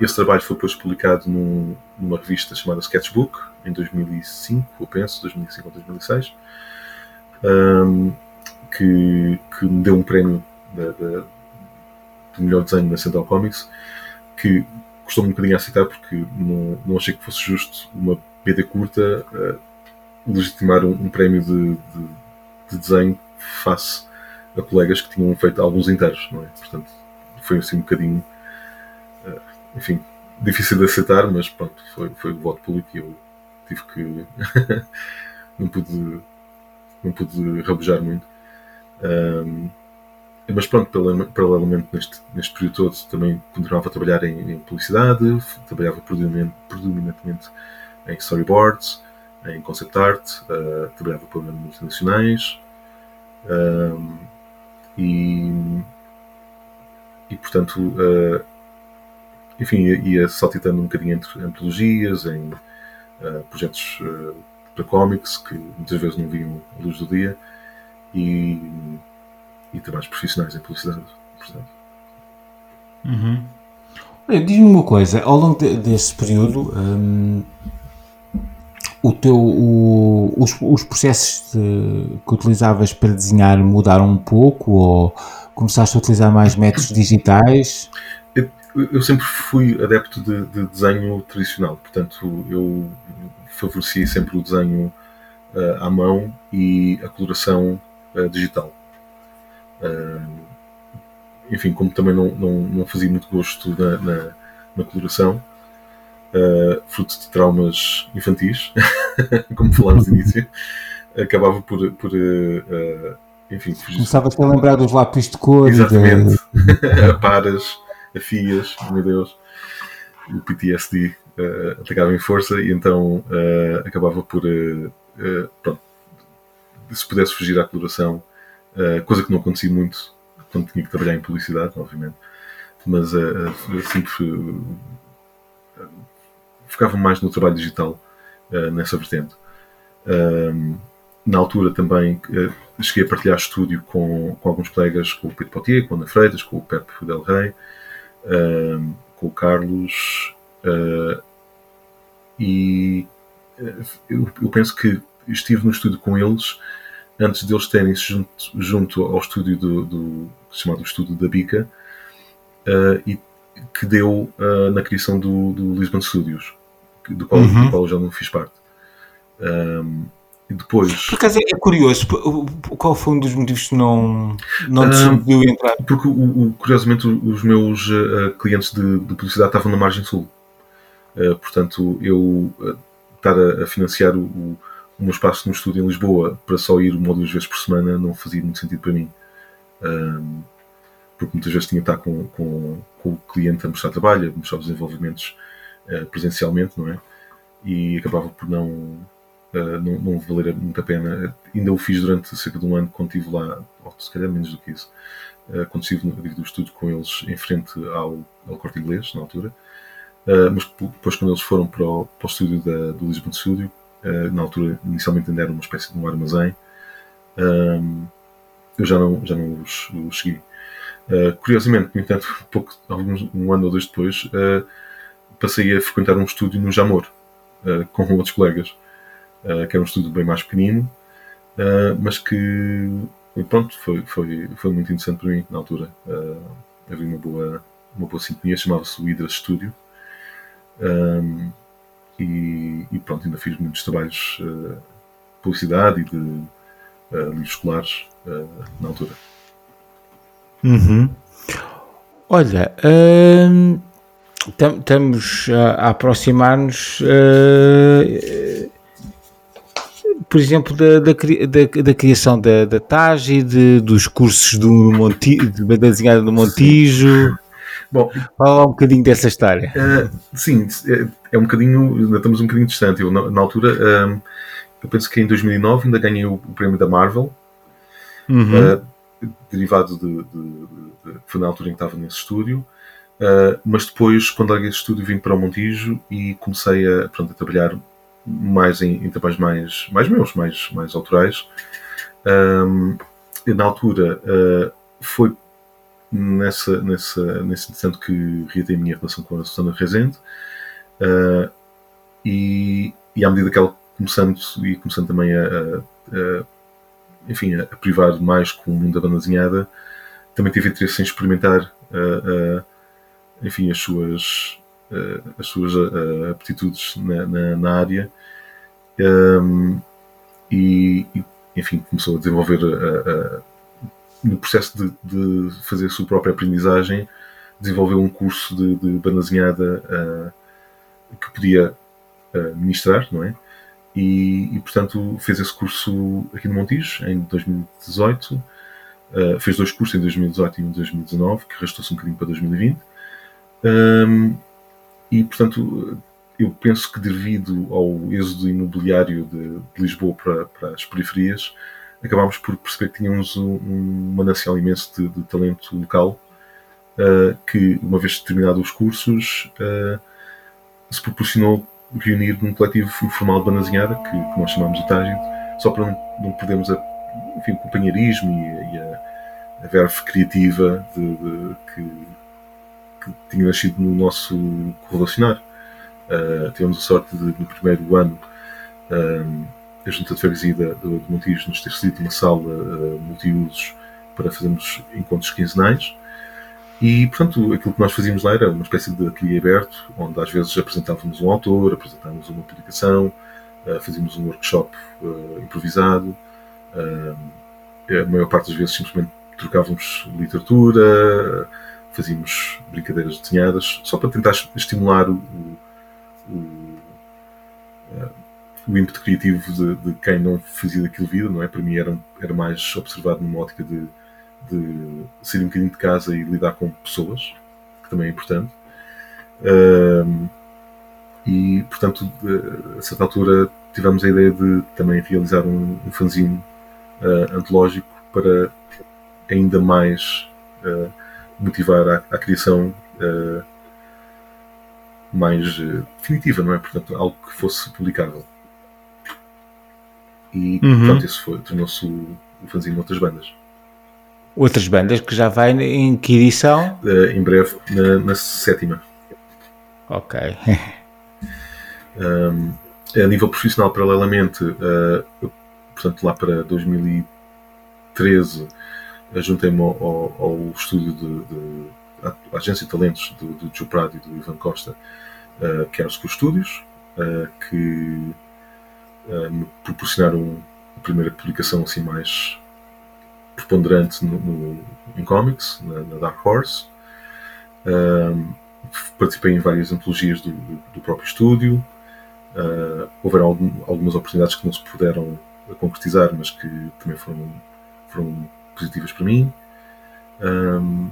esse trabalho foi depois publicado num, numa revista chamada Sketchbook, em 2005, eu penso, 2005 ou 2006, um, que, que me deu um prémio do melhor desenho na Central Comics, que custou-me um bocadinho a aceitar porque não, não achei que fosse justo uma BD curta uh, legitimar um, um prémio de, de, de, desenho face a colegas que tinham feito alguns inteiros, não é? Portanto, foi assim um bocadinho, enfim, difícil de aceitar, mas pronto, foi, foi o voto público e eu tive que. não pude. não pude rabujar muito. Um, mas pronto, paralelamente neste, neste período todo também continuava a trabalhar em, em publicidade, trabalhava predominantemente em storyboards, em concept art, uh, trabalhava para multinacionais um, e, e portanto, uh, enfim, ia saltitando um bocadinho entre antologias, em uh, projetos uh, para cómics que muitas vezes não viam a luz do dia e, e trabalhos profissionais em publicidade. Portanto. Uhum. Diz-me uma coisa, ao longo de, desse período, um, o teu, o, os, os processos de, que utilizavas para desenhar mudaram um pouco ou começaste a utilizar mais métodos digitais? Eu, sempre fui adepto de, de, desenho tradicional, portanto eu favoreci sempre o desenho uh, à mão e a coloração uh, digital. Uh, enfim, como também não, não, não fazia muito gosto na, na, na coloração, fruto de traumas infantis, como falámos no início, acabava por, por enfim, Começava-te a lembrar dos lápis de cor. Exatamente. De... a paras, a fias, meu Deus. O PTSD uh, atacava em força e então uh, acabava por. Uh, pronto, se pudesse fugir à coloração, coisa que não acontecia muito quando tinha que trabalhar em publicidade, obviamente, mas sempre focava mais no trabalho digital nessa vertente. Um, na altura também cheguei a partilhar estúdio com, com alguns colegas, com o Pedro Potier, com a Ana Freitas, com o Pepe Del Rey, com o Carlos, uh, e eu, eu, penso que estive no estúdio com eles antes deles terem-se junto, junto ao estúdio do, do chamado Estúdio da Bica, e que deu na criação do, do Lisbon Studios, do qual, uhum. do qual eu já não fiz parte. Um, e depois. Por acaso é curioso, qual foi um dos motivos que não, não decidiu uh, entrar? Porque, o, o, curiosamente, os meus uh, clientes de, de, publicidade estavam na margem sul. Uh, portanto, eu estar a, a financiar o, o, meu espaço no estúdio em Lisboa para só ir uma ou duas vezes por semana não fazia muito sentido para mim. porque muitas vezes tinha que estar com, com, com, o cliente a mostrar trabalho, a mostrar os desenvolvimentos presencialmente, não é? E acabava por não uh, não, não muito a pena. Ainda o fiz durante cerca de um ano quando estive lá, ou se calhar menos do que isso, uh, quando estive no do estúdio com eles em frente ao, ao Corte Inglês, na altura. Uh, mas depois, quando eles foram para o, para o estúdio da, do Lisbon Studio, na altura, inicialmente ainda era uma espécie de um armazém, eu já não, já não os, os segui. curiosamente, no entanto, pouco, alguns, um ano ou dois depois, passei a frequentar um estúdio no Jamor, com outros colegas. Eh, que era um estúdio bem mais pequenino, uh, mas que pronto, foi, foi, foi muito interessante para mim na altura. Uh, havia uma boa, uma boa sintonia, chamava-se o Hydra Studio. Um, e, e, pronto, ainda fiz muitos trabalhos de publicidade e de livros escolares na altura. Uhum. Olha, estamos a, a aproximar-nos uh, por exemplo, da, da, da, da criação da, da TAG de, dos cursos do Monti, de banda desenhada do Montijo. Bom, fala um bocadinho dessa história. Uh, sim, é, é, um bocadinho, ainda estamos um bocadinho distante. Eu, na, na altura, uh, eu penso que em 2009 ainda ganhei o, o prémio da Marvel, uhum. uh, derivado de, de, de, Foi na altura em que estava nesse estúdio. mas depois, quando larguei esse estúdio, vim para o Montijo e comecei a, pronto, a trabalhar mais em, em trabalhos mais, mais meus, mais, mais autorais. Um, na altura uh, foi nessa, nessa, nesse instante que reatei a minha relação com a Susana Rezende uh, e, e à medida que ela começando e começando também a, a, a enfim, a, privar mais com o mundo da banda também tive interesse em experimentar uh, enfim, as suas uh, as suas uh, aptitudes na, na, na área um, e, e, enfim, começou a desenvolver no processo de, de, fazer a sua própria aprendizagem, desenvolveu um curso de, de banda desenhada que podia ministrar, não é? E, e, portanto fez esse curso aqui no Montijo em 2018. Uh, fez dois cursos em 2018 e em 2019, que arrastou-se um bocadinho para 2020. Um, e, portanto, eu penso que devido ao êxodo imobiliário de, de Lisboa para, para, as periferias, acabámos por perceber que tínhamos um, um manancial imenso de, de talento local, uh, que, uma vez terminados os cursos, uh, se proporcionou reunir num coletivo informal de banazinhada, que, que nós chamamos de Tágito, só para não, não perdermos a, enfim, o companheirismo e, e a, a verve criativa de, de, que, que tinha nascido no nosso correlacionar. Uh, tivemos a sorte de, no primeiro ano, um, a Junta de Freguesia do, do Montijo nos ter cedido uma sala uh, multiusos para fazermos encontros quinzenais. E, portanto, aquilo que nós fazíamos lá era uma espécie de ateliê aberto, onde às vezes apresentávamos um autor, apresentávamos uma publicação, uh, fazíamos um workshop uh, improvisado. Uh, a maior parte das vezes simplesmente trocávamos literatura, fazíamos brincadeiras desenhadas, só para tentar estimular o, o, o ímpeto criativo de, de, quem não fazia daquilo vida, não é? Para mim era, era mais observado numa ótica de, de sair um bocadinho de casa e lidar com pessoas, que também é importante. E, portanto, a certa altura tivemos a ideia de também realizar um, um fanzine uh, antológico para ainda mais uh, motivar a, a criação uh, mais uh, definitiva, não é? Portanto, algo que fosse publicável. E, uhum. portanto, isso foi, tornou-se o, o fanzine outras bandas. Outras bandas que já vai em que edição? Uh, em breve, na, na sétima. Ok. um, a nível profissional, paralelamente, portanto, lá para 2013 juntei-me ao, ao, ao, estúdio de, de a agência de talentos do, do Prado e do Ivan Costa, uh, que é o School Studios, uh, que me proporcionaram a primeira publicação assim mais preponderante no, no em comics, na, na Dark Horse. Um, participei em várias antologias do, do, próprio estúdio. Houveram algum, algumas oportunidades que não se puderam concretizar, mas que também foram, foram positivas para mim. Um,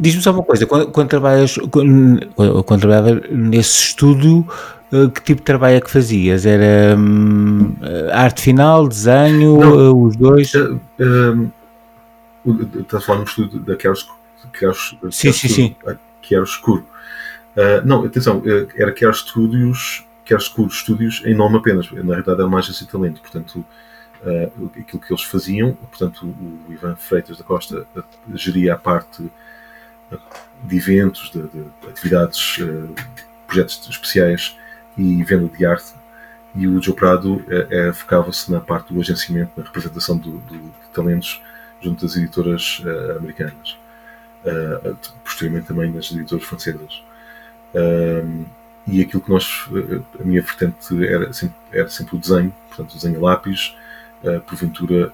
Diz-me só uma coisa, quando, quando trabalhas quando, quando trabalhava nesse estúdio, eh, que tipo de trabalho é que fazias? Era hum, arte final, desenho, Não, eh, os dois? Uh, uh, estás a falar no estúdio da Chiaroscuro? Sim, sim, sim. Chiaroscuro. Uh, não, atenção, era Chiar Studios, Chiaroscuro Studios em nome apenas. Na realidade era uma agência de talento, portanto uh, aquilo que eles faziam, portanto o Ivan Freitas da Costa geria a parte de eventos, de, de atividades, uh, projetos especiais e venda de arte. E o Joe Prado é, focava-se na parte do agenciamento, na representação do, do, de talentos junto às editoras uh, americanas. Uh, posteriormente também nas editoras francesas. Uh, e aquilo que nós, a minha vertente era sempre, era sempre o desenho, portanto, desenho a lápis, porventura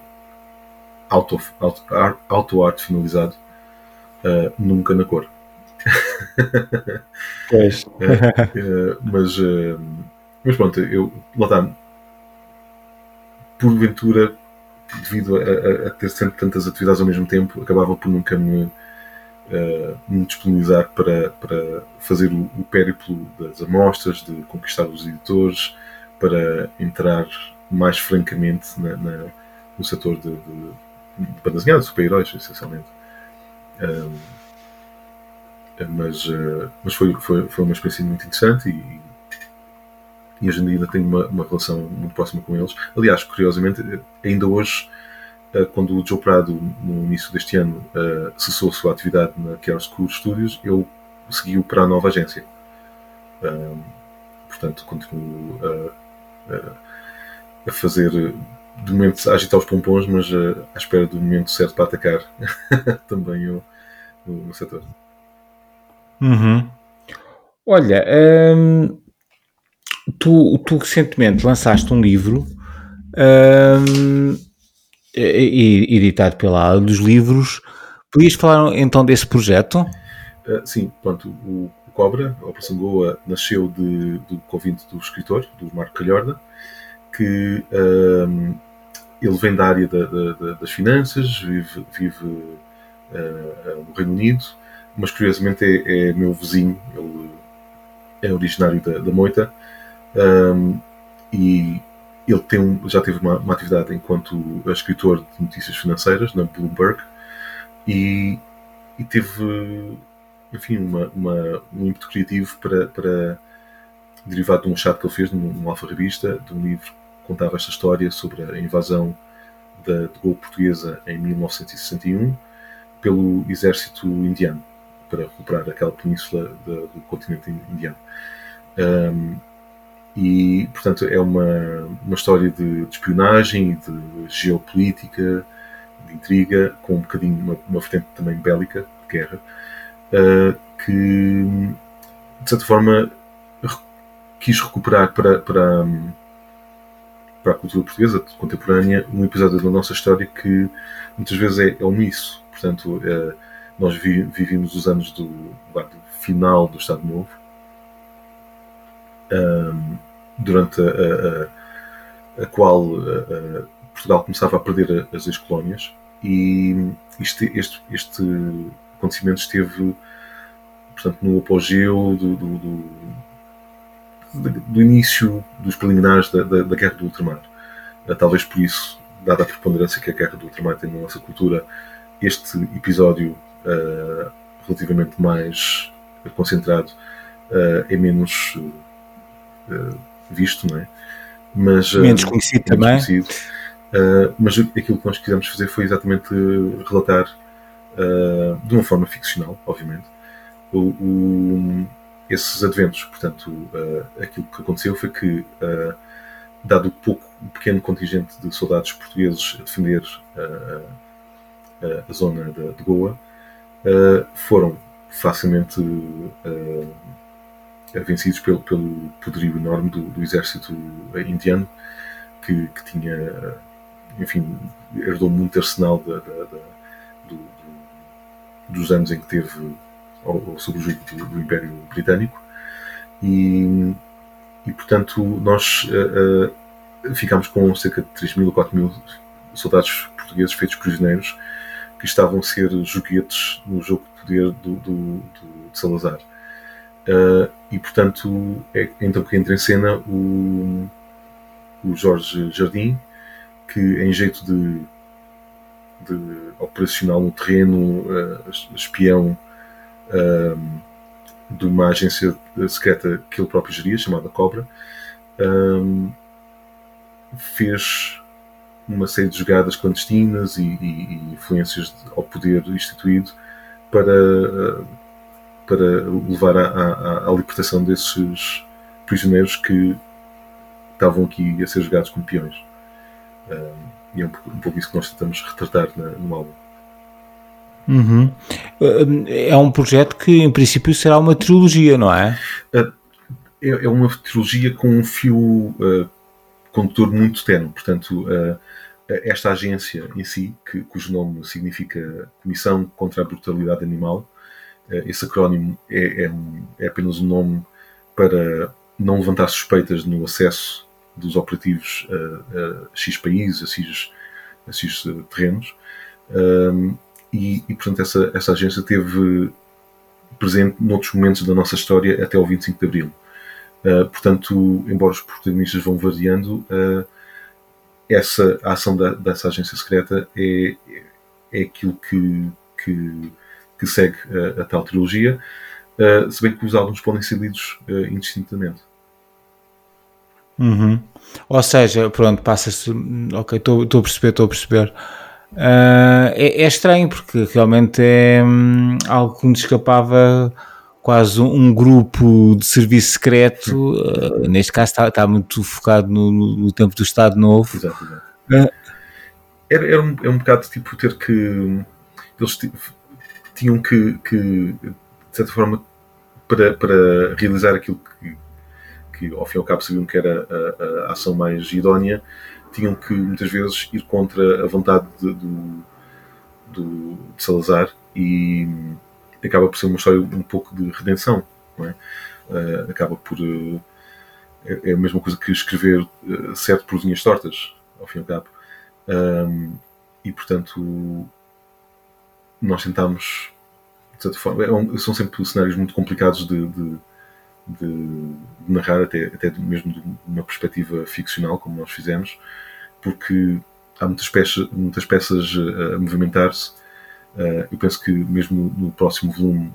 auto, auto, auto arte finalizado, nunca na cor. Pois. É, mas, uh, mas pronto, eu lá está. Porventura, devido a, a, a, ter sempre tantas atividades ao mesmo tempo, acabava por nunca me, uh, me disponibilizar para, para fazer o, o périplo das amostras, de conquistar os editores, para entrar mais francamente na, na, no setor de, de, de desenhar, de super-heróis, essencialmente. Um, mas, uh, mas foi, foi, foi uma experiência muito interessante e, e hoje em dia ainda tenho uma, uma relação muito próxima com eles. Aliás, curiosamente, ainda hoje, uh, quando o Joe Prado, no início deste ano, uh, cessou a sua atividade na Chiaroscuro Studios, eu segui-o para a nova agência. Portanto, continuo a fazer, de momento, a agitar os pompons, mas à espera do momento certo para atacar também o, o setor. Uhum. Olha, hum, tu, tu recentemente lançaste um livro hum, editado pela Ala dos Livros. Podias falar então desse projeto? Uh, sim, pronto, o, o Cobra, a Operação Goa, nasceu de, do convite do escritor, do Marco Calhorda, que um, ele vem da área da, da, das finanças, vive, vive uh, no Reino Unido, mas curiosamente é, é meu vizinho, ele é originário da, da Moita um, e ele tem um, já teve uma, uma, atividade enquanto escritor de notícias financeiras na Bloomberg e, e teve enfim, uma, uma, um ímpeto criativo para, para derivado de um chat que ele fez numa alfa revista, de um livro contava esta história sobre a invasão da, de portuguesa em 1961 pelo exército indiano para recuperar aquela península do continente indiano. Um, e, portanto, é uma, uma história de, de espionagem, de geopolítica, de intriga, com um bocadinho uma, uma vertente também bélica, de guerra, uh, que, de certa forma, quis recuperar para, para, para a cultura portuguesa contemporânea um episódio da nossa história que muitas vezes é, é omisso. Portanto, uh, nós vi, os anos do, do, final do Estado Novo, um, durante a, a, a qual a, Portugal começava a perder as ex-colónias e este, este, este acontecimento esteve portanto, no apogeu do, do, do início dos preliminares da, da, da, Guerra do Ultramar. Ah, talvez por isso, dada a preponderância que a Guerra do Ultramar tem na nossa cultura, este episódio uh, relativamente mais concentrado uh, é menos uh, visto, não é? Mas, menos conhecido menos também. Conhecido. mas aquilo que nós quisemos fazer foi exatamente relatar de uma forma ficcional, obviamente, o, o, esses adventos. Portanto, aquilo que aconteceu foi que, dado o pouco, o pequeno contingente de soldados portugueses a defender a zona de, de Goa, uh, foram facilmente uh, vencidos pelo, pelo poderio enorme do, do exército indiano, que, que, tinha, enfim, herdou muito arsenal da, da, da, do, dos anos em que teve ao sob o jugo do, Império Britânico. E, e portanto, nós uh, uh, ficámos com cerca de 3 mil ou 4 mil soldados portugueses feitos prisioneiros que estavam a ser joguetes no jogo de poder do, do, do de Salazar. Uh, e portanto é então que entra em cena o, o Jorge Jardim, que em jeito de, de operacional no terreno, uh, espião uh, de uma agência secreta que ele próprio geria, chamada Cobra, fez uma série de jogadas clandestinas e, e, e influências ao poder instituído para, para levar à, à, à, libertação desses prisioneiros que estavam aqui a ser jogados como peões. e é um pouco, um pouco, isso que nós tentamos retratar na, no álbum. Uhum. É um projeto que, em princípio, será uma trilogia, não é? É, é uma trilogia com um fio uh, condutor muito tenue. Portanto, esta agência em si, que, cujo nome significa Comissão contra a Brutalidade Animal, esse acrónimo é, é, é, apenas um nome para não levantar suspeitas no acesso dos operativos a, a X países, a X, a X terrenos. Um, e, e, portanto, essa, essa agência teve presente noutros momentos da nossa história até o 25 de Abril. Uh, portanto, embora os protagonistas vão variando, uh, essa a ação da, dessa agência secreta é, é aquilo que, que, que segue a, a, tal trilogia, uh, se bem que os álbuns podem ser lidos indistintamente. Uhum. Ou seja, pronto, passa-se. Ok, estou a perceber, estou a perceber. Uh, é, é, estranho porque realmente é hum, algo que me escapava quase um grupo de serviço secreto, uh, neste caso está, está muito focado no, no, tempo do Estado Novo. Exato, exato. Uh, era, era um, é um bocado tipo ter que. Eles tinham que, que de certa forma, para, para realizar aquilo que, que ao fim e ao cabo sabiam que era a, a ação mais idónea, tinham que muitas vezes ir contra a vontade de, do, do, de Salazar e acaba por ser uma história um pouco de redenção, é? uh, acaba por uh, é, a mesma coisa que escrever uh, certo por linhas tortas, ao fim e ao cabo. Um, e portanto nós tentamos de certa forma, é são sempre cenários muito complicados de, de, de, de narrar, até, até mesmo de uma perspectiva ficcional, como nós fizemos, porque há muitas peças, muitas peças a movimentar-se Uh, eu penso que mesmo no próximo volume,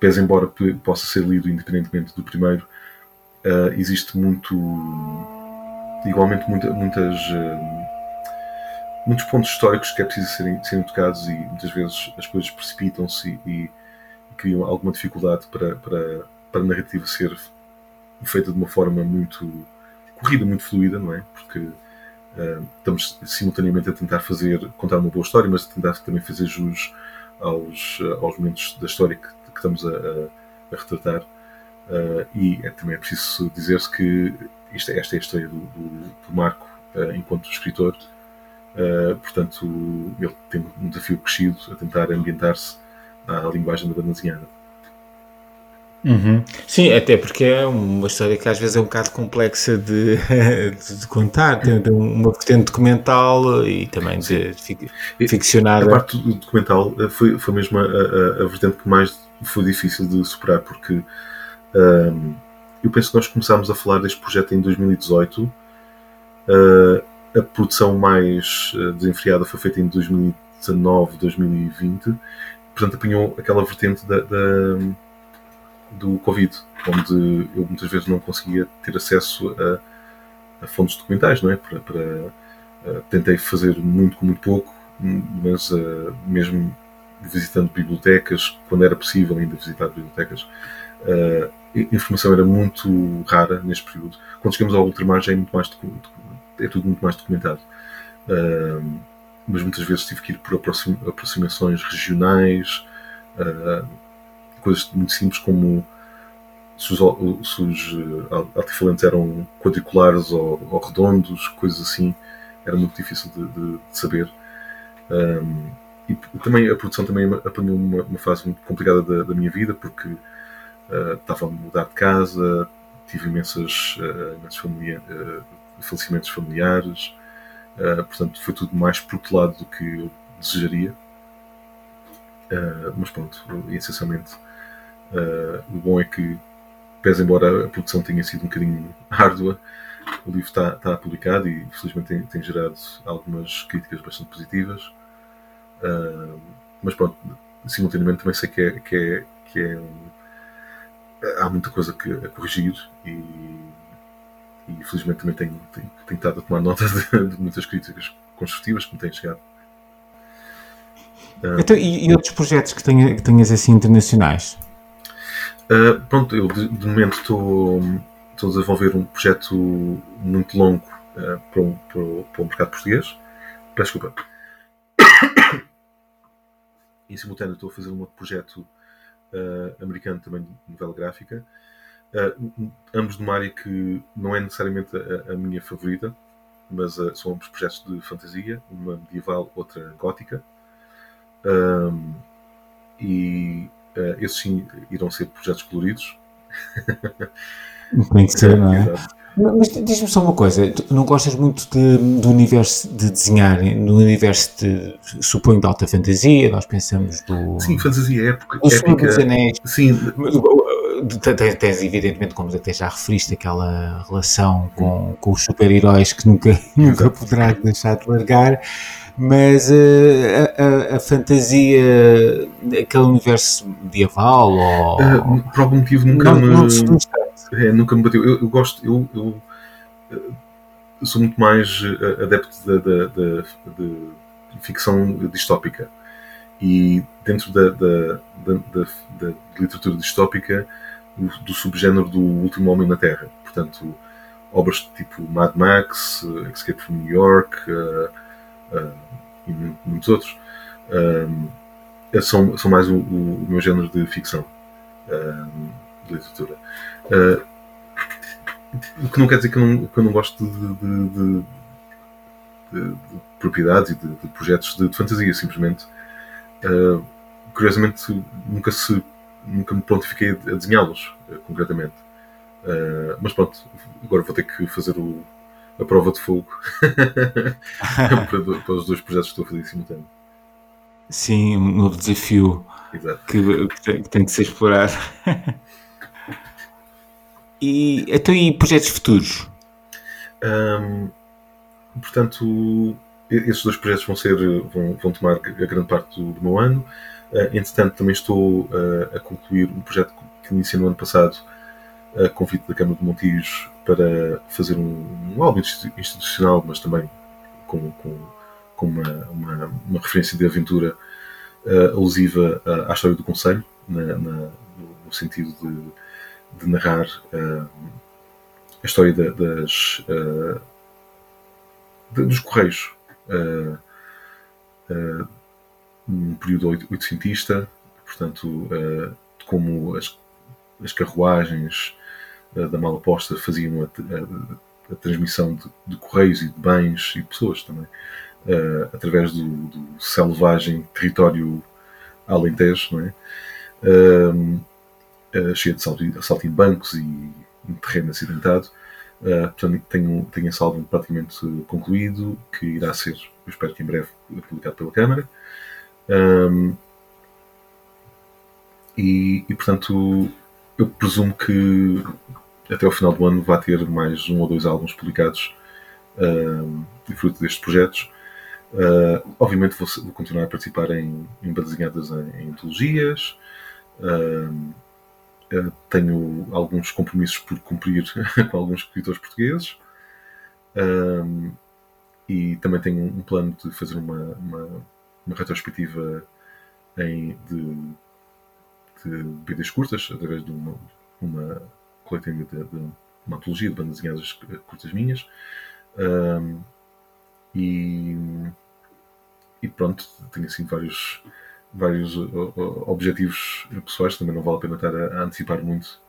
pese embora possa ser lido independentemente do primeiro, uh, existe muito, igualmente muita, muitas, muitos pontos históricos que é preciso serem, serem tocados e muitas vezes as coisas precipitam-se e, e, criam alguma dificuldade para, para, para a narrativa ser feita de uma forma muito corrida, muito fluida, não é? Porque Uh, estamos simultaneamente a tentar fazer, contar uma boa história, mas a tentar também fazer jus aos, aos momentos da história que, que estamos a, a, a retratar. Uh, e é, também é preciso dizer-se que isto, esta é a história do, do, do Marco uh, enquanto escritor. portanto, ele tem um desafio crescido a tentar ambientar-se à linguagem da banda. Uhum. Sim, até porque é uma história que às vezes é um bocado complexa de, de contar, tem, tem uma vertente documental e também de, de ficcionada. A parte do documental eh, foi, foi mesmo a, a, a, vertente que mais foi difícil de superar, porque um, eu penso que nós começámos a falar deste projeto em 2018, uh, eh, a produção mais eh, desenfreada foi feita em 2019, 2020, portanto apanhou aquela vertente da, da do Covid, onde eu muitas vezes não conseguia ter acesso a, a fontes documentais, não é? Para, para uh, tentei fazer muito com muito pouco, mas uh, mesmo visitando bibliotecas, quando era possível ainda visitar bibliotecas, a informação era muito rara neste período. Quando chegamos ao ultramar já é muito mais é tudo muito mais documentado. mas muitas vezes tive que ir por aproximações regionais, coisas muito simples como se os, se os altifalantes eram quadriculares ou, ou, redondos, coisas assim, era muito difícil de, de, de saber. Um, e também a produção também apanhou uma, uma fase muito complicada da, da minha vida, porque uh, estava a mudar de casa, tive imensas, uh, imensos familia, uh, falecimentos familiares, portanto foi tudo mais protelado do que eu desejaria. mas pronto, essencialmente o bom é que, pese embora a produção tenha sido um bocadinho árdua, o livro está, está publicado e felizmente tem, tem gerado algumas críticas bastante positivas. Uh, mas pronto, simultaneamente também sei que é, que é, que é um, há muita coisa que, a corrigir e, e felizmente também tenho, tenho estado a tomar nota de, de, muitas críticas construtivas que me têm chegado. Uh, então, e, e, outros projetos que, que tenhas assim internacionais? Uh, pronto, eu de, de momento estou, a desenvolver um projeto muito longo uh, para, um, para, o, para o mercado português. Peço desculpa em simultâneo estou a fazer um outro projeto uh, americano também de novela gráfica, uh, ambos de uma área que não é necessariamente a, a minha favorita, mas uh, são ambos projetos de fantasia, uma medieval, outra gótica. Um, e esses sim irão ser projetos coloridos. Tem que ser, não é? Mas diz-me só uma coisa, tu não gostas muito de, do universo de desenhar, no universo de, suponho, de alta fantasia, nós pensamos do... Sim, fantasia época. O Senhor dos Anéis. Sim. Tens, tens, evidentemente, como até já referiste, aquela relação com, com os super-heróis que nunca, nunca poderás deixar de largar, mas uh, a, a, a, fantasia, aquele universo medieval, ou... Uh, por algum motivo nunca não, me... Não é, nunca me bateu. Eu, eu gosto, eu, eu, eu, sou muito mais eh, adepto da, de ficção distópica. E dentro da, da, da, da literatura distópica, do subgénero do Último Homem na Terra. Portanto, obras tipo Mad Max, eh, Escape from New York uh, uh, e muitos outros. são, são mais o, o, meu género de ficção de literatura. Uh, o que não quer dizer que eu não, que eu não gosto de, de, de, de propriedades e de, projetos de, fantasia, simplesmente. Uh, curiosamente, nunca, se, nunca me prontifiquei a desenhá-los, uh, concretamente. mas pronto, agora vou ter que fazer o, a prova de fogo para, para, os dois projetos que estou a fazer em simultâneo. Sim, um novo desafio que, que, tem que ser explorado. E, então, e projetos futuros? Um, portanto, esses dois projetos vão ser vão, vão tomar a grande parte do, do meu ano. Uh, entretanto, também estou uh, a concluir um projeto que iniciei no ano passado, a convite da Câmara de Montijo, para fazer um, um álbum institucional, mas também com, com, com uma, uma, uma, referência de aventura uh, alusiva à, à história do Conselho, na, na, no sentido de de narrar a história de, das, de, dos Correios, uh, num período oitocentista, portanto, de como as, as carruagens da mala posta faziam a, a, a transmissão de, de, correios e de bens e de pessoas também, através do, do, selvagem território alentejo, não é? cheia de saltimbancos e um terreno acidentado. Uh, portanto, tenho, tenho esse álbum praticamente concluído, que irá ser, espero que em breve, publicado pela Câmara. Um, e, e, portanto, eu presumo que até ao final do ano vai ter mais um ou dois álbuns publicados um, fruto destes projetos. Uh, obviamente vou, vou, continuar a participar em, em em, em antologias. Um, eh, tenho alguns compromissos por cumprir com alguns escritores portugueses. Um, e também tenho um plano de fazer uma, uma, uma retrospectiva em, de, de vídeos curtas através de uma, uma coletânea de, de, uma antologia de bandas desenhadas curtas minhas. Um, e, e pronto, tenho assim vários vários objetivos pessoais, também não vale a pena estar a, a antecipar muito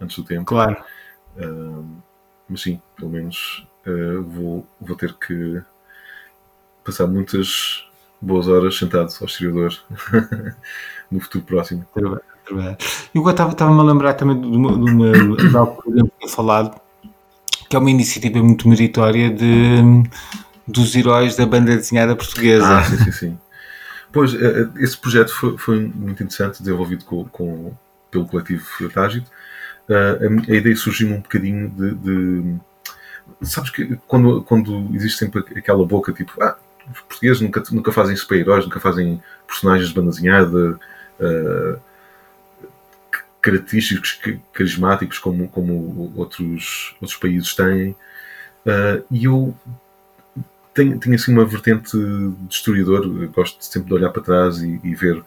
antes do tempo. Claro. Uh, mas sim, pelo menos uh, vou, vou ter que passar muitas boas horas sentado ao exterior no futuro próximo. E agora estava-me a lembrar também de uma, de uma de algo que eu tinha falado, que é uma iniciativa muito meritória de, dos heróis da banda desenhada portuguesa. Ah, sim, sim, sim. Pois, eh, esse projeto foi, foi muito interessante, desenvolvido com, com pelo coletivo Tágito. Uh, a, a, ideia surgiu um bocadinho de, de, Sabes que quando, quando existe sempre aquela boca tipo, ah, os portugueses nunca, nunca fazem super-heróis, nunca fazem personagens de banda desenhada. Uh, característicos, carismáticos como, como outros, outros países têm. Uh, e eu tenho, tenho assim uma vertente de historiador, gosto sempre de olhar para trás e, e, ver,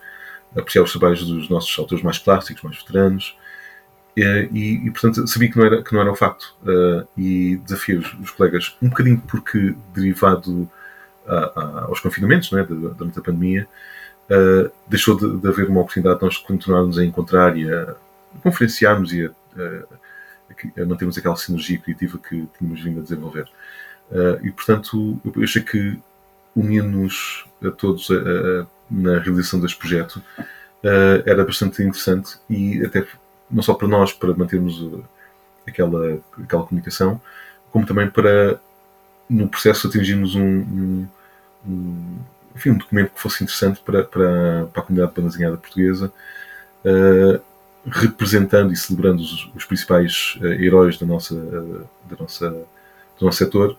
apreciar os trabalhos dos nossos autores mais clássicos, mais veteranos. Uh, e, e, portanto sabia que não era, que não era um facto uh, e desafio os, os, colegas um bocadinho porque derivado a, a, aos confinamentos é, durante a pandemia uh, deixou de, de, haver uma oportunidade de nós continuarmos a encontrar e a, conferenciarmos e a, a, a, mantermos aquela sinergia criativa que tínhamos vindo a desenvolver. Uh, e, portanto, eu achei que unir-nos a todos a, na realização deste projeto uh, era bastante interessante e até não só para nós, para mantermos aquela, aquela comunicação, como também para, no processo, atingirmos um, um, um, enfim, um documento que fosse interessante para, para, para a comunidade bandazinhada portuguesa. Uh, representando e celebrando os, os principais uh, heróis da nossa, uh, da nossa, do nosso setor,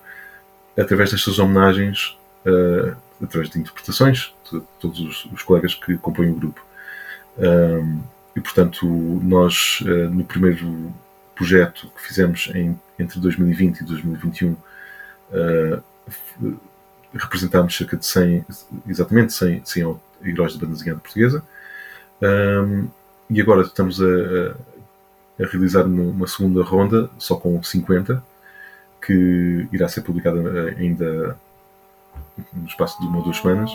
através destas homenagens, uh, através de interpretações de, de todos os, os, colegas que compõem o grupo. Um, e, portanto, nós, no primeiro projeto que fizemos em, entre 2020 e 2021, representámos cerca de 100, exatamente 100, 100 heróis da banda desenhada portuguesa. Um, e agora estamos a, a, a, realizar uma segunda ronda, só com 50, que irá ser publicada eh, ainda no espaço de uma ou duas semanas.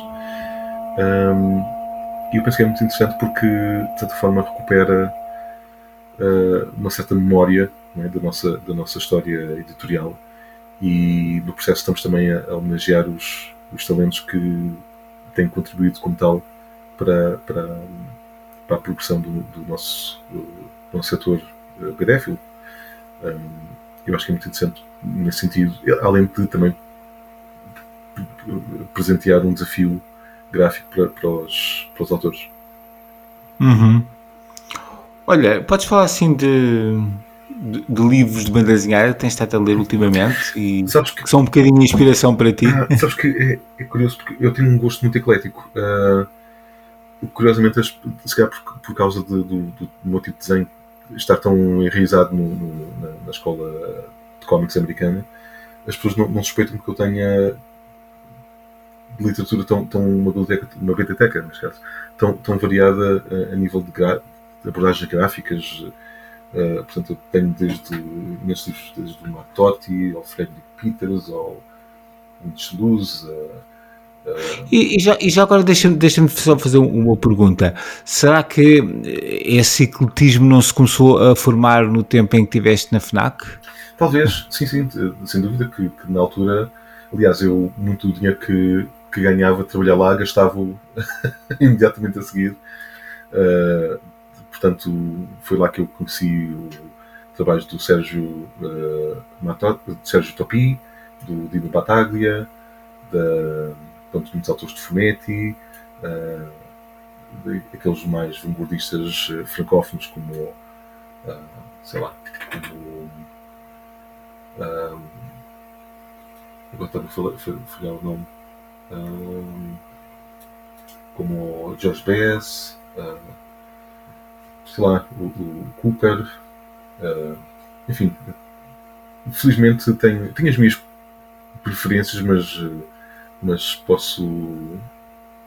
E eu penso que é muito interessante porque, de certa forma, recupera uh, uma certa memória é, da, nossa, da nossa história editorial. E no processo estamos também a, homenagear os, os talentos que têm contribuído como tal para, para para a progressão do, do nosso, do, nosso setor bedéfilo. Um, eu acho que é muito interessante nesse sentido, além de também presentear um desafio gráfico para, para, os, para os autores. Uhum. Olha, podes falar assim de, de, de, livros de banda desenhada que tens estado a ler ultimamente e sabes que, que são um bocadinho de inspiração para ti? Ah, sabes que é, é, curioso porque eu tenho um gosto muito eclético. Uh, curiosamente, se calhar por, por causa de, do, do, meu tipo de desenho estar tão enraizado no, no, na, na, escola de cómics americana, as pessoas não, não, suspeitam que eu tenha literatura tão, tão uma biblioteca, uma biblioteca, neste caso, tão, tão variada a, a nível de, de, abordagens gráficas. Uh, portanto, eu tenho desde, desde, desde o Mark Totti ao Frederick Peters ao Mitch Luz, uh, e, e, já, e já agora deixa-me deixa só fazer uma pergunta. Será que esse ecletismo não se começou a formar no tempo em que estiveste na FNAC? Talvez, sim, sim, sem dúvida que, que na altura, aliás, eu muito do dinheiro que, que ganhava de trabalhar lá gastava imediatamente a seguir. Uh, portanto, foi lá que eu conheci o trabalho do Sérgio uh, Matot, Sérgio Topi, do Dino Bataglia, da portanto, muitos autores de Fumetti, uh, aqueles mais vanguardistas francófonos como, sei lá, como. Agora estava a falhar o nome. como o George Bess, sei lá, o, o Cooper, enfim, felizmente tenho, tenho as minhas preferências, mas mas posso,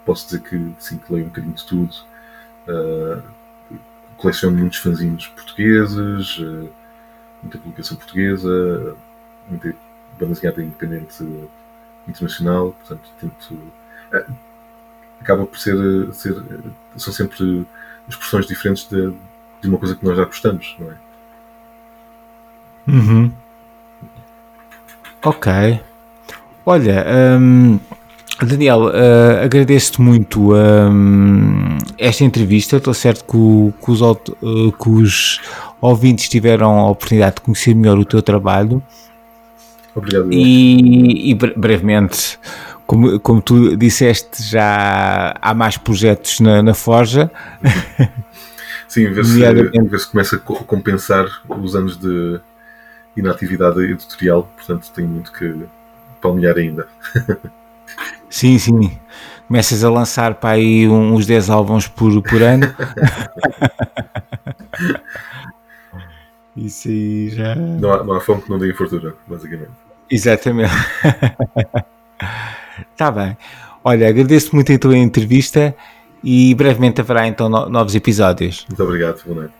posso dizer que, sim, que leio um bocadinho de tudo. Uh, coleciono muitos fanzinhos portugueses, uh, muita publicação portuguesa, muita banda desenhada independente internacional, portanto tento. Uh, acaba por ser, ser. São sempre expressões diferentes de, de uma coisa que nós já gostamos, não é? Uhum. Ok. Olha, hum, Daniel, uh, agradeço-te muito hum, esta entrevista. Estou certo que, que os, uh, que os ouvintes tiveram a oportunidade de conhecer melhor o teu trabalho Obrigado. e, e bre- brevemente, como, como tu disseste, já há mais projetos na, na Forja. Sim, ver se, ver se começa a co- compensar os anos de inatividade editorial. Portanto, tenho muito que palmear ainda. Sim, sim. Começas a lançar para aí uns 10 álbuns por, por ano. Isso aí já. Não há, não há fome que não dê fartura, basicamente. Exatamente. Está bem. Olha, agradeço muito a tua entrevista e brevemente haverá então no- novos episódios. Muito obrigado, boa noite.